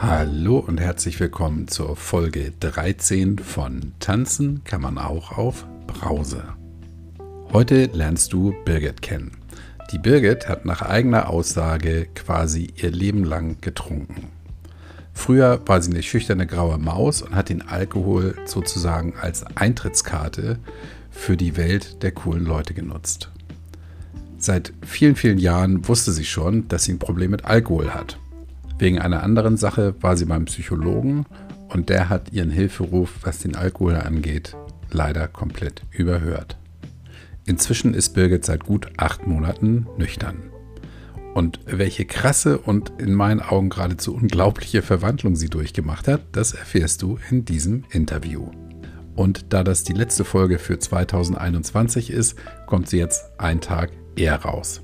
Hallo und herzlich willkommen zur Folge 13 von Tanzen kann man auch auf Brause. Heute lernst du Birgit kennen. Die Birgit hat nach eigener Aussage quasi ihr Leben lang getrunken. Früher war sie eine schüchterne graue Maus und hat den Alkohol sozusagen als Eintrittskarte für die Welt der coolen Leute genutzt. Seit vielen, vielen Jahren wusste sie schon, dass sie ein Problem mit Alkohol hat. Wegen einer anderen Sache war sie beim Psychologen und der hat ihren Hilferuf, was den Alkohol angeht, leider komplett überhört. Inzwischen ist Birgit seit gut acht Monaten nüchtern. Und welche krasse und in meinen Augen geradezu unglaubliche Verwandlung sie durchgemacht hat, das erfährst du in diesem Interview. Und da das die letzte Folge für 2021 ist, kommt sie jetzt einen Tag eher raus.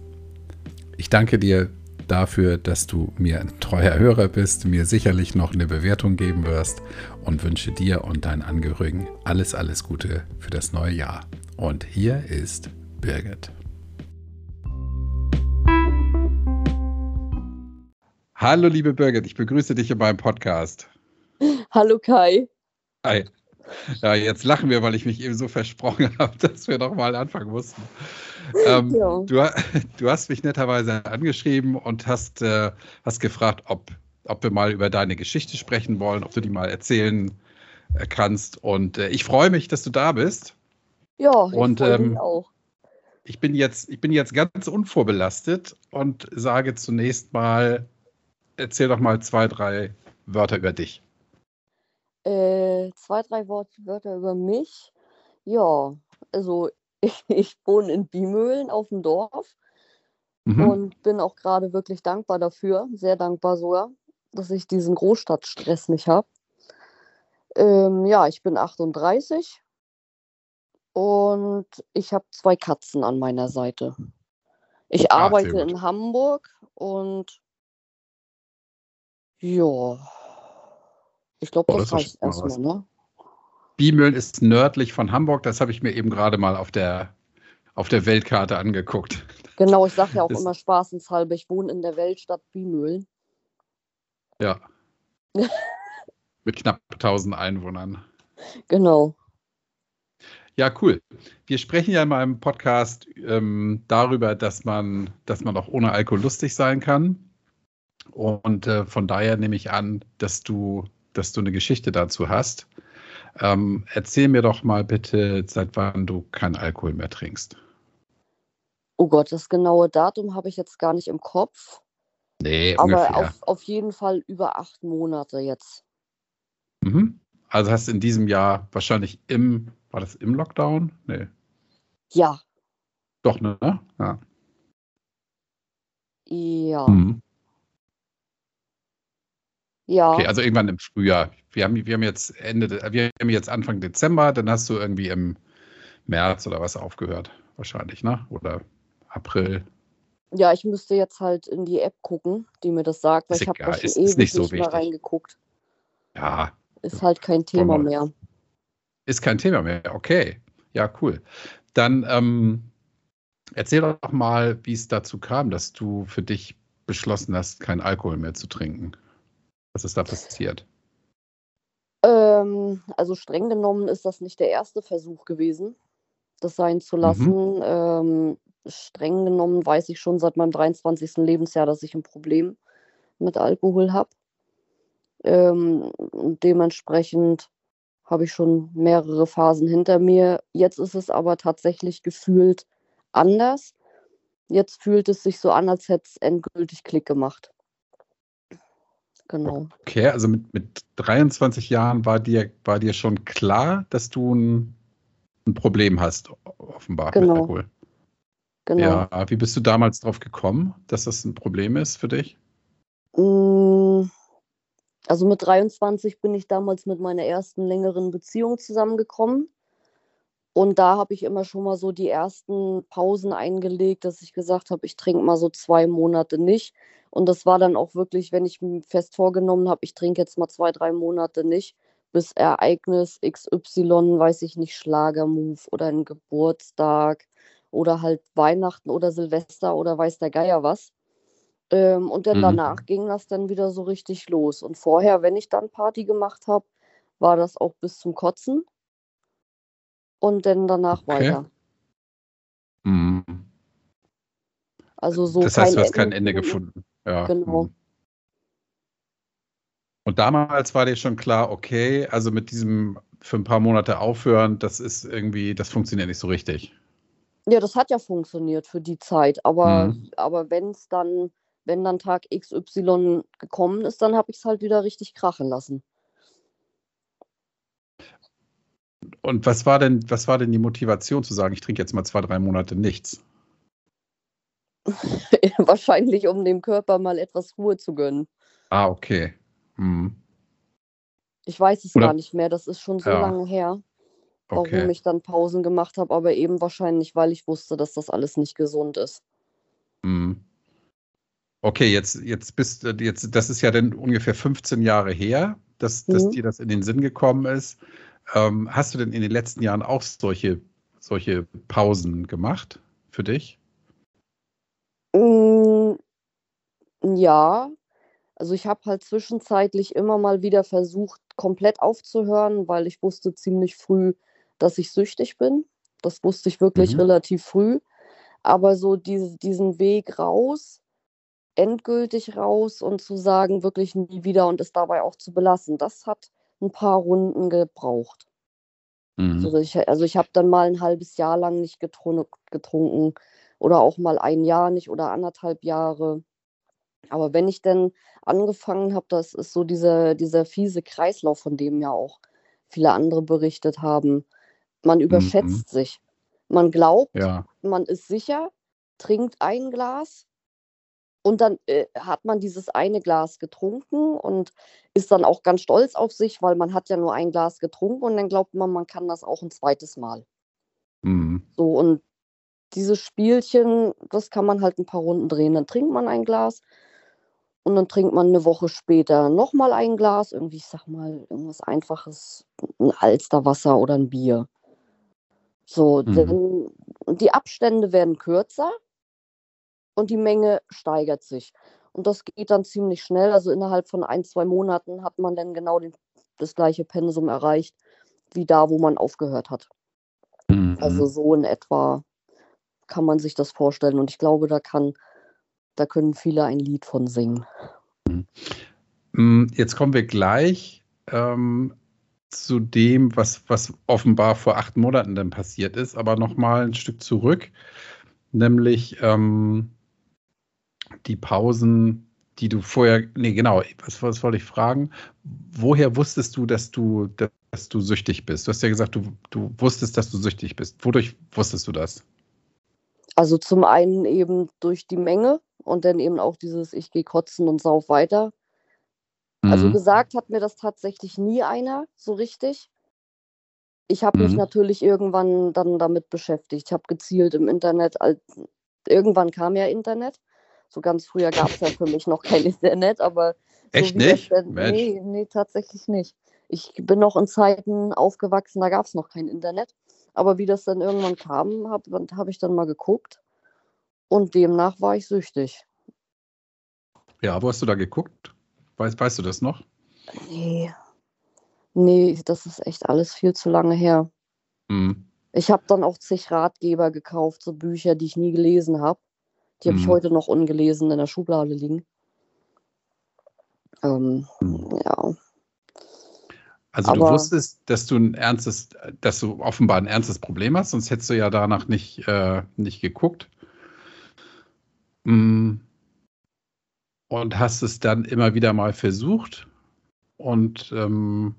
Ich danke dir dafür, dass du mir ein treuer Hörer bist, mir sicherlich noch eine Bewertung geben wirst und wünsche dir und deinen Angehörigen alles, alles Gute für das neue Jahr. Und hier ist Birgit. Hallo liebe Birgit, ich begrüße dich in meinem Podcast. Hallo Kai. Hi. Ja, jetzt lachen wir, weil ich mich eben so versprochen habe, dass wir noch mal anfangen mussten. Ähm, ja. du, du, hast mich netterweise angeschrieben und hast, äh, hast gefragt, ob, ob wir mal über deine Geschichte sprechen wollen, ob du die mal erzählen äh, kannst. Und äh, ich freue mich, dass du da bist. Ja, und, ich ähm, auch. Ich bin, jetzt, ich bin jetzt ganz unvorbelastet und sage zunächst mal, erzähl doch mal zwei, drei Wörter über dich. Äh, zwei, drei Wörter über mich. Ja, also ich, ich wohne in Biemöhlen auf dem Dorf mhm. und bin auch gerade wirklich dankbar dafür, sehr dankbar sogar, dass ich diesen Großstadtstress nicht habe. Ähm, ja, ich bin 38 und ich habe zwei Katzen an meiner Seite. Ich ah, arbeite in Hamburg und ja, ich glaube, das, das reicht erstmal, ne? Biemühlen ist nördlich von Hamburg. Das habe ich mir eben gerade mal auf der, auf der Weltkarte angeguckt. Genau, ich sage ja auch das, immer spaßenshalber, ich wohne in der Weltstadt Biemühlen. Ja. Mit knapp 1000 Einwohnern. Genau. Ja, cool. Wir sprechen ja in meinem Podcast ähm, darüber, dass man, dass man auch ohne Alkohol lustig sein kann. Und äh, von daher nehme ich an, dass du, dass du eine Geschichte dazu hast. Ähm, erzähl mir doch mal bitte, seit wann du keinen Alkohol mehr trinkst. Oh Gott, das genaue Datum habe ich jetzt gar nicht im Kopf. Nee, aber ungefähr. Auf, auf jeden Fall über acht Monate jetzt. Mhm. Also hast du in diesem Jahr wahrscheinlich im, war das im Lockdown? Nee. Ja. Doch, ne? Ja. Ja. Mhm. Ja. Okay, also irgendwann im Frühjahr. Wir haben, wir haben jetzt Ende, wir haben jetzt Anfang Dezember, dann hast du irgendwie im März oder was aufgehört, wahrscheinlich, ne? Oder April. Ja, ich müsste jetzt halt in die App gucken, die mir das sagt, weil ist ich habe da schon ist, ewig nicht, so nicht mehr reingeguckt. Ja. Ist halt kein Thema mehr. Ist kein Thema mehr, okay. Ja, cool. Dann ähm, erzähl doch mal, wie es dazu kam, dass du für dich beschlossen hast, keinen Alkohol mehr zu trinken. Was ist da passiert? Ähm, also streng genommen ist das nicht der erste Versuch gewesen, das sein zu lassen. Mhm. Ähm, streng genommen weiß ich schon seit meinem 23. Lebensjahr, dass ich ein Problem mit Alkohol habe. Ähm, dementsprechend habe ich schon mehrere Phasen hinter mir. Jetzt ist es aber tatsächlich gefühlt anders. Jetzt fühlt es sich so an, als hätte es endgültig Klick gemacht genau. Okay, also mit, mit 23 Jahren war dir, war dir schon klar, dass du ein, ein Problem hast, offenbar genau. mit Alkohol. Genau. Ja, wie bist du damals drauf gekommen, dass das ein Problem ist für dich? Mm, also mit 23 bin ich damals mit meiner ersten längeren Beziehung zusammengekommen. Und da habe ich immer schon mal so die ersten Pausen eingelegt, dass ich gesagt habe, ich trinke mal so zwei Monate nicht. Und das war dann auch wirklich, wenn ich mir fest vorgenommen habe, ich trinke jetzt mal zwei, drei Monate nicht, bis Ereignis XY, weiß ich nicht, Schlagermove oder ein Geburtstag oder halt Weihnachten oder Silvester oder weiß der Geier was. Ähm, und dann Mhm. danach ging das dann wieder so richtig los. Und vorher, wenn ich dann Party gemacht habe, war das auch bis zum Kotzen und dann danach Okay. weiter. Mhm. Also so Das heißt, du hast kein Ende Ende gefunden. Ja. Genau. mhm. Und damals war dir schon klar, okay, also mit diesem für ein paar Monate aufhören, das ist irgendwie, das funktioniert nicht so richtig. Ja, das hat ja funktioniert für die Zeit, aber, Mhm. aber wenn es dann, wenn dann Tag XY gekommen ist, dann habe ich es halt wieder richtig krachen lassen. Und was war denn, was war denn die Motivation zu sagen, ich trinke jetzt mal zwei, drei Monate nichts? Wahrscheinlich, um dem Körper mal etwas Ruhe zu gönnen. Ah, okay. Mhm. Ich weiß es Oder- gar nicht mehr, das ist schon so Ja. lange her, warum Okay. ich dann Pausen gemacht habe, aber eben wahrscheinlich, weil ich wusste, dass das alles nicht gesund ist. Mhm. Okay, jetzt, jetzt bist du, jetzt, das ist ja dann ungefähr 15 Jahre her, dass, dass Mhm. dir das in den Sinn gekommen ist. Ähm, hast du denn in den letzten Jahren auch solche, solche Pausen gemacht für dich? Mm, Ja, also ich habe halt zwischenzeitlich immer mal wieder versucht, komplett aufzuhören, weil ich wusste ziemlich früh, dass ich süchtig bin. Das wusste ich wirklich Mhm. relativ früh. Aber so diese, diesen Weg raus, endgültig raus und zu sagen, wirklich nie wieder und es dabei auch zu belassen, das hat ein paar Runden gebraucht. Mhm. Also ich, also ich habe dann mal ein halbes Jahr lang nicht getrun getrunken oder auch mal ein Jahr nicht oder anderthalb Jahre. Aber wenn ich dann angefangen habe, das ist so dieser, dieser fiese Kreislauf, von dem ja auch viele andere berichtet haben. Man überschätzt sich. Man glaubt, Ja. man ist sicher, trinkt ein Glas und dann äh, hat man dieses eine Glas getrunken und ist dann auch ganz stolz auf sich, weil man hat ja nur ein Glas getrunken und dann glaubt man, man kann das auch ein zweites Mal. Mhm. So und dieses Spielchen, das kann man halt ein paar Runden drehen. Dann trinkt man ein Glas und dann trinkt man eine Woche später nochmal ein Glas, irgendwie, ich sag mal, irgendwas Einfaches, ein Alsterwasser oder ein Bier. So, Mhm. dann, die Abstände werden kürzer und die Menge steigert sich. Und das geht dann ziemlich schnell. Also innerhalb von ein, zwei Monaten hat man dann genau den, das gleiche Pensum erreicht, wie da, wo man aufgehört hat. Mhm. Also so in etwa kann man sich das vorstellen. Und ich glaube, da kann, da können viele ein Lied von singen. Mm, Jetzt kommen wir gleich ähm, zu dem, was, was offenbar vor acht Monaten dann passiert ist, aber nochmal ein Stück zurück, nämlich ähm, die Pausen, die du vorher, nee, genau, was, was wollte ich fragen? Woher wusstest du, dass du, dass du süchtig bist? Du hast ja gesagt, du, du wusstest, dass du süchtig bist. Wodurch wusstest du das? Also zum einen eben durch die Menge und dann eben auch dieses Ich gehe kotzen und sauf weiter. Also Mhm. gesagt hat mir das tatsächlich nie einer so richtig. Ich habe mich Mhm. natürlich irgendwann dann damit beschäftigt. Ich habe gezielt im Internet, irgendwann kam ja Internet. So ganz früher gab es ja für mich noch kein Internet, aber so Echt das nicht? Mensch. nee, nee, tatsächlich nicht. Ich bin noch in Zeiten aufgewachsen, da gab es noch kein Internet. Aber wie das dann irgendwann kam, habe hab ich dann mal geguckt und demnach war ich süchtig. Ja, wo hast du da geguckt? Weißt, weißt du das noch? Nee. Nee, das ist echt alles viel zu lange her. Mhm. Ich habe dann auch zig Ratgeber gekauft, so Bücher, die ich nie gelesen habe. Die habe ich Mhm. heute noch ungelesen in der Schublade liegen. Ähm, Mhm. ja, Also du Aber- wusstest, dass du ein ernstes, dass du offenbar ein ernstes Problem hast, sonst hättest du ja danach nicht, äh, nicht geguckt. Mm. Und hast es dann immer wieder mal versucht. Und ähm,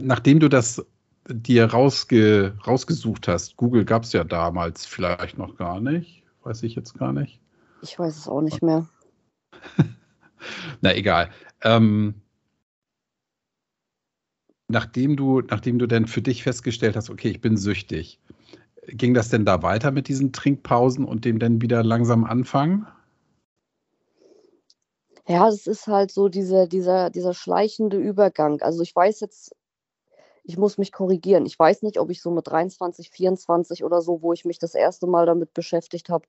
nachdem du das dir rausge, rausgesucht hast, Google gab es ja damals vielleicht noch gar nicht, weiß ich jetzt gar nicht. ich weiß es auch nicht mehr. Na egal. Ähm, nachdem du, nachdem du dann für dich festgestellt hast, okay, ich bin süchtig, ging das denn da weiter mit diesen Trinkpausen und dem dann wieder langsam anfangen? Ja, es ist halt so dieser, dieser, dieser schleichende Übergang. Also ich weiß jetzt, ich muss mich korrigieren. Ich weiß nicht, ob ich so mit 23, 24 oder so, wo ich mich das erste Mal damit beschäftigt habe,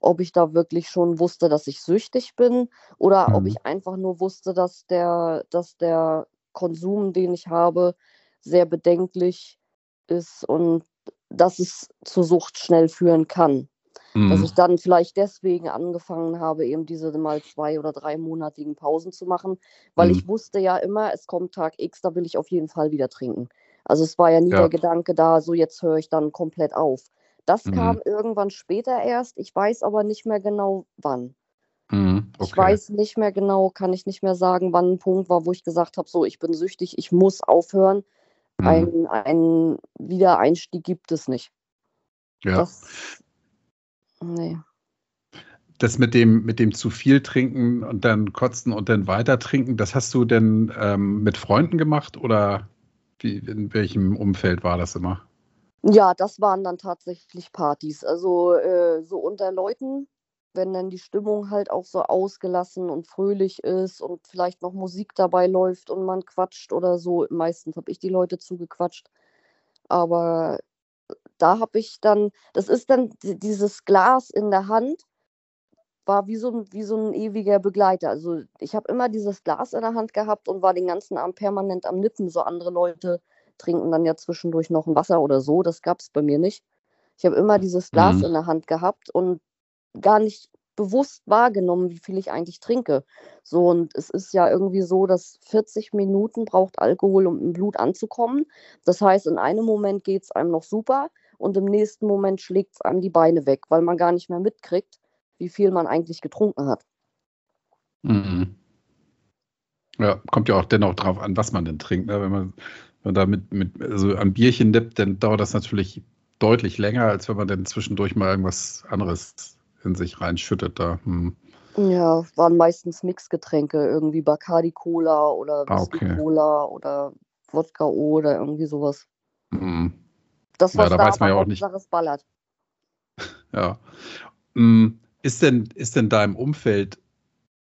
ob ich da wirklich schon wusste, dass ich süchtig bin oder mhm. ob ich einfach nur wusste, dass der, dass der Konsum, den ich habe, sehr bedenklich ist und dass es zur Sucht schnell führen kann. Mhm. Dass ich dann vielleicht deswegen angefangen habe, eben diese mal zwei- oder dreimonatigen Pausen zu machen, weil mhm. ich wusste ja immer, es kommt Tag X, da will ich auf jeden Fall wieder trinken. Also es war ja nie ja. der Gedanke da, so jetzt höre ich dann komplett auf. Das mhm. kam irgendwann später erst, ich weiß aber nicht mehr genau wann. Mhm, okay. Ich weiß nicht mehr genau, kann ich nicht mehr sagen, wann ein Punkt war, wo ich gesagt habe, so, ich bin süchtig, ich muss aufhören. Mhm. Ein, ein Wiedereinstieg gibt es nicht. Ja. Das, nee. Das mit dem, mit dem zu viel trinken und dann kotzen und dann weiter trinken, das hast du denn ähm, mit Freunden gemacht oder wie, in welchem Umfeld war das immer? Ja, das waren dann tatsächlich Partys. Also äh, so unter Leuten, wenn dann die Stimmung halt auch so ausgelassen und fröhlich ist und vielleicht noch Musik dabei läuft und man quatscht oder so. Meistens habe ich die Leute zugequatscht. Aber da habe ich dann, das ist dann dieses Glas in der Hand, war wie so, ein, wie so ein ewiger Begleiter. Also ich habe immer dieses Glas in der Hand gehabt und war den ganzen Abend permanent am Nippen. So andere Leute trinken dann ja zwischendurch noch ein Wasser oder so. Das gab es bei mir nicht. Ich habe immer dieses Glas mhm. in der Hand gehabt und gar nicht bewusst wahrgenommen, wie viel ich eigentlich trinke. So, und es ist ja irgendwie so, dass 40 Minuten braucht Alkohol, um im Blut anzukommen. Das heißt, in einem Moment geht es einem noch super und im nächsten Moment schlägt es einem die Beine weg, weil man gar nicht mehr mitkriegt, wie viel man eigentlich getrunken hat. Mhm. Ja, kommt ja auch dennoch drauf an, was man denn trinkt. Ne? Wenn man, wenn man da mit, mit also ein Bierchen nippt, dann dauert das natürlich deutlich länger, als wenn man dann zwischendurch mal irgendwas anderes in sich reinschüttet da. Hm. Ja, waren meistens Mixgetränke, irgendwie Bacardi Cola oder ah, Whisky ah, okay. Cola oder Wodka O oder irgendwie sowas. Mhm. Das, was ja, da, da weiß man ja auch nicht. Sache ballert. Ja. Hm, ist denn, ist denn da im Umfeld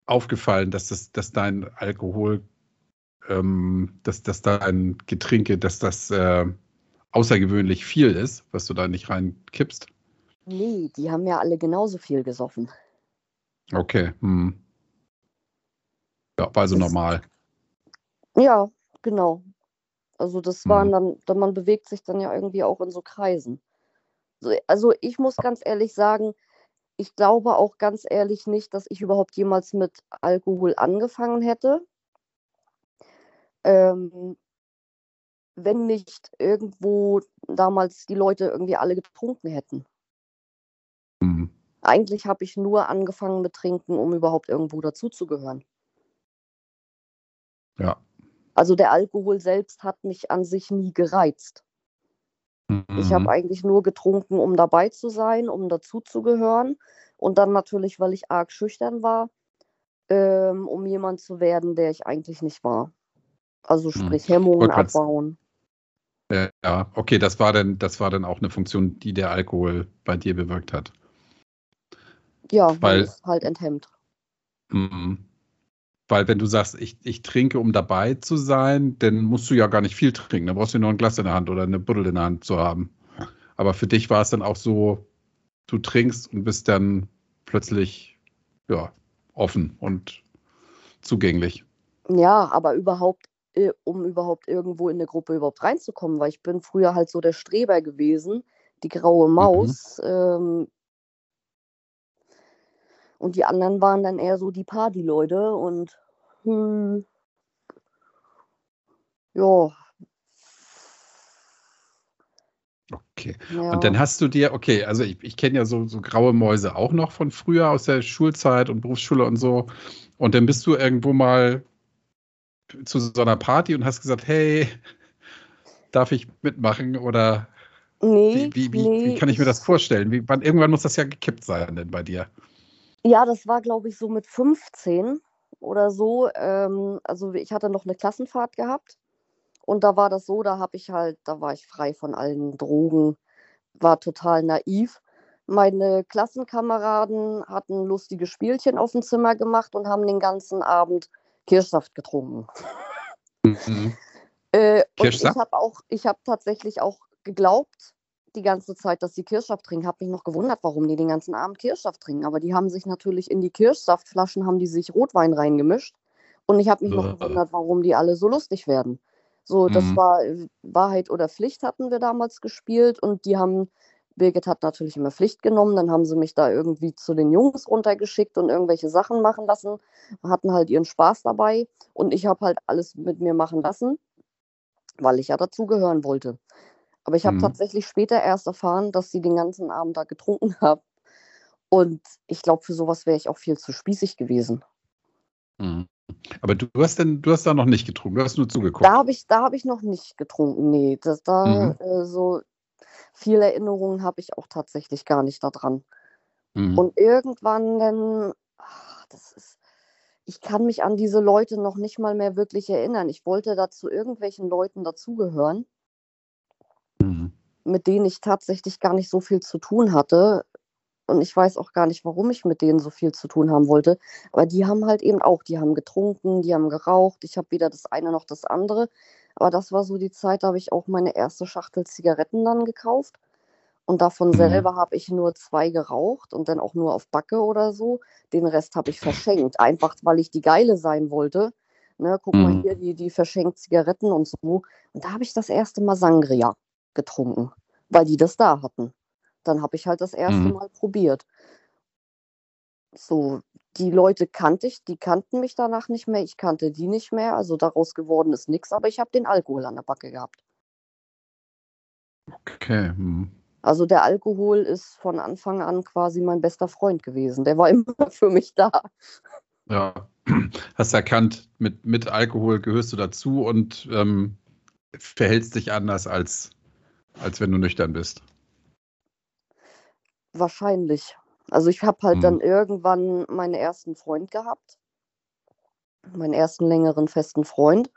aufgefallen, dass, das, dass dein Alkohol, ähm, dass, dass dein Getränke, dass das äh, außergewöhnlich viel ist, was du da nicht reinkippst? Nee, die haben ja alle genauso viel gesoffen. Okay. Hm. Ja, war also das, normal. Ja, genau. Also das waren hm. dann, man bewegt sich dann ja irgendwie auch in so Kreisen. Also ich muss ganz ehrlich sagen, ich glaube auch ganz ehrlich nicht, dass ich überhaupt jemals mit Alkohol angefangen hätte. Ähm, wenn nicht irgendwo damals die Leute irgendwie alle getrunken hätten. Mhm. Eigentlich habe ich nur angefangen mit Trinken, um überhaupt irgendwo dazuzugehören. Ja. Also der Alkohol selbst hat mich an sich nie gereizt. Mhm. Ich habe eigentlich nur getrunken, um dabei zu sein, um dazuzugehören. Und dann natürlich, weil ich arg schüchtern war, ähm, um jemand zu werden, der ich eigentlich nicht war. Also mhm. sprich Hemmungen abbauen. Ja, okay, das war dann, das war dann auch eine Funktion, die der Alkohol bei dir bewirkt hat. Ja, weil es halt enthemmt. Mm, weil wenn du sagst, ich, ich trinke, um dabei zu sein, dann musst du ja gar nicht viel trinken. Dann brauchst du nur ein Glas in der Hand oder eine Buddel in der Hand zu haben. Aber für dich war es dann auch so, du trinkst und bist dann plötzlich ja, offen und zugänglich. Ja, aber überhaupt, äh, um überhaupt irgendwo in eine Gruppe überhaupt reinzukommen, weil ich bin früher halt so der Streber gewesen, die graue mhm. Maus. Mhm. Ähm, und die anderen waren dann eher so die Party-Leute und hm, ja. Okay. Ja. Und dann hast du dir, okay, also ich, ich kenne ja so, so graue Mäuse auch noch von früher aus der Schulzeit und Berufsschule und so. Und dann bist du irgendwo mal zu so einer Party und hast gesagt, hey, darf ich mitmachen? Oder nee, wie, wie, nee, wie kann ich mir das vorstellen? Wie, wann, irgendwann muss das ja gekippt sein denn bei dir. Ja, das war, glaube ich, so mit 15 oder so. Ähm, also ich hatte noch eine Klassenfahrt gehabt und da war das so, da habe ich halt, da war ich frei von allen Drogen, war total naiv. Meine Klassenkameraden hatten lustige Spielchen auf dem Zimmer gemacht und haben den ganzen Abend Kirschsaft getrunken. Mhm. äh, und ich habe auch, ich habe tatsächlich auch geglaubt, die ganze Zeit, dass sie Kirschsaft trinken. Habe mich noch gewundert, warum die den ganzen Abend Kirschsaft trinken. Aber die haben sich natürlich in die Kirschsaftflaschen haben die sich Rotwein reingemischt. Und ich habe mich noch gewundert, warum die alle so lustig werden. So, das mhm. war Wahrheit oder Pflicht hatten wir damals gespielt und die haben, Birgit hat natürlich immer Pflicht genommen, dann haben sie mich da irgendwie zu den Jungs runtergeschickt und irgendwelche Sachen machen lassen, hatten halt ihren Spaß dabei und ich habe halt alles mit mir machen lassen, weil ich ja dazugehören wollte. Aber ich habe mhm. tatsächlich später erst erfahren, dass sie den ganzen Abend da getrunken haben. Und ich glaube, für sowas wäre ich auch viel zu spießig gewesen. Mhm. Aber du hast denn, du hast da noch nicht getrunken, du hast nur zugeguckt. Da habe ich, da ich noch nicht getrunken, nee. Das, da mhm. äh, so viele Erinnerungen habe ich auch tatsächlich gar nicht daran. Mhm. Und irgendwann dann, ach, das ist, ich kann mich an diese Leute noch nicht mal mehr wirklich erinnern. Ich wollte da zu irgendwelchen Leuten dazugehören. Mit denen ich tatsächlich gar nicht so viel zu tun hatte und ich weiß auch gar nicht, warum ich mit denen so viel zu tun haben wollte. Aber die haben halt eben auch, die haben getrunken, die haben geraucht. Ich habe weder das eine noch das andere. Aber das war so die Zeit, da habe ich auch meine erste Schachtel Zigaretten dann gekauft. Und davon mhm. selber habe ich nur zwei geraucht und dann auch nur auf Backe oder so. Den Rest habe ich verschenkt, einfach weil ich die Geile sein wollte. Ne, guck mhm. mal hier, die, die verschenkt Zigaretten und so. Und da habe ich das erste Mal Sangria getrunken, weil die das da hatten. Dann habe ich halt das erste mhm. Mal probiert. So, die Leute kannte ich, die kannten mich danach nicht mehr, ich kannte die nicht mehr, also daraus geworden ist nichts, aber ich habe den Alkohol an der Backe gehabt. Okay. Hm. Also der Alkohol ist von Anfang an quasi mein bester Freund gewesen. Der war immer für mich da. Ja, hast erkannt, mit, mit Alkohol gehörst du dazu und ähm, verhältst dich anders, als, als wenn du nüchtern bist. Wahrscheinlich. Also ich habe halt mhm. dann irgendwann meinen ersten Freund gehabt. Meinen ersten längeren festen Freund.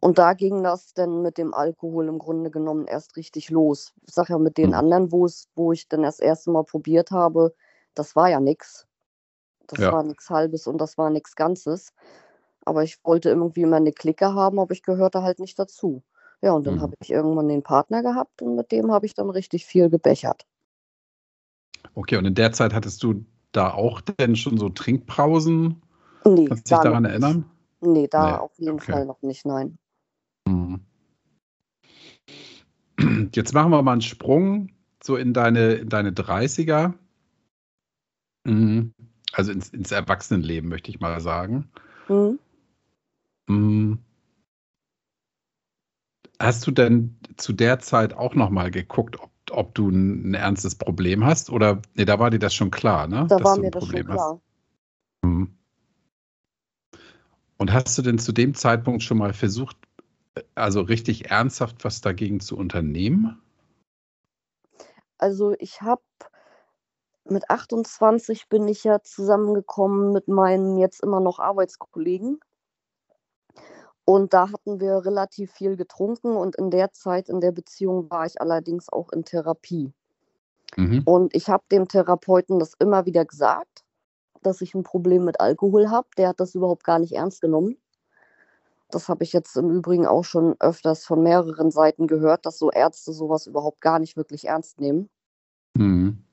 Und da ging das dann mit dem Alkohol im Grunde genommen erst richtig los. Ich sage ja mit den mhm. anderen, wo ich dann das erste Mal probiert habe, das war ja nichts. Das ja. war nichts Halbes und das war nichts Ganzes. Aber ich wollte irgendwie immer eine Clique haben, aber ich gehörte halt nicht dazu. Ja, und dann mhm. habe ich irgendwann den Partner gehabt und mit dem habe ich dann richtig viel gebechert. Okay, und in der Zeit hattest du da auch denn schon so Trinkpausen? Nee, Kannst du dich daran erinnern? Nee, da nee. auf jeden okay. Fall noch nicht, nein. Mhm. Jetzt machen wir mal einen Sprung so in deine, in deine 30er. Mhm. Also ins, ins Erwachsenenleben, möchte ich mal sagen. Mhm. Hast du denn zu der Zeit auch noch mal geguckt, ob ob du ein, ein ernstes Problem hast oder nee, da war dir das schon klar, ne? Da war mir das schon klar. Mhm. Und hast du denn zu dem Zeitpunkt schon mal versucht, also richtig ernsthaft was dagegen zu unternehmen? Also ich habe mit 28 bin ich ja zusammengekommen mit meinen jetzt immer noch Arbeitskollegen. Und da hatten wir relativ viel getrunken und in der Zeit, in der Beziehung war ich allerdings auch in Therapie. Mhm. Und ich habe dem Therapeuten das immer wieder gesagt, dass ich ein Problem mit Alkohol habe. Der hat das überhaupt gar nicht ernst genommen. Das habe ich jetzt im Übrigen auch schon öfters von mehreren Seiten gehört, dass so Ärzte sowas überhaupt gar nicht wirklich ernst nehmen. Mhm.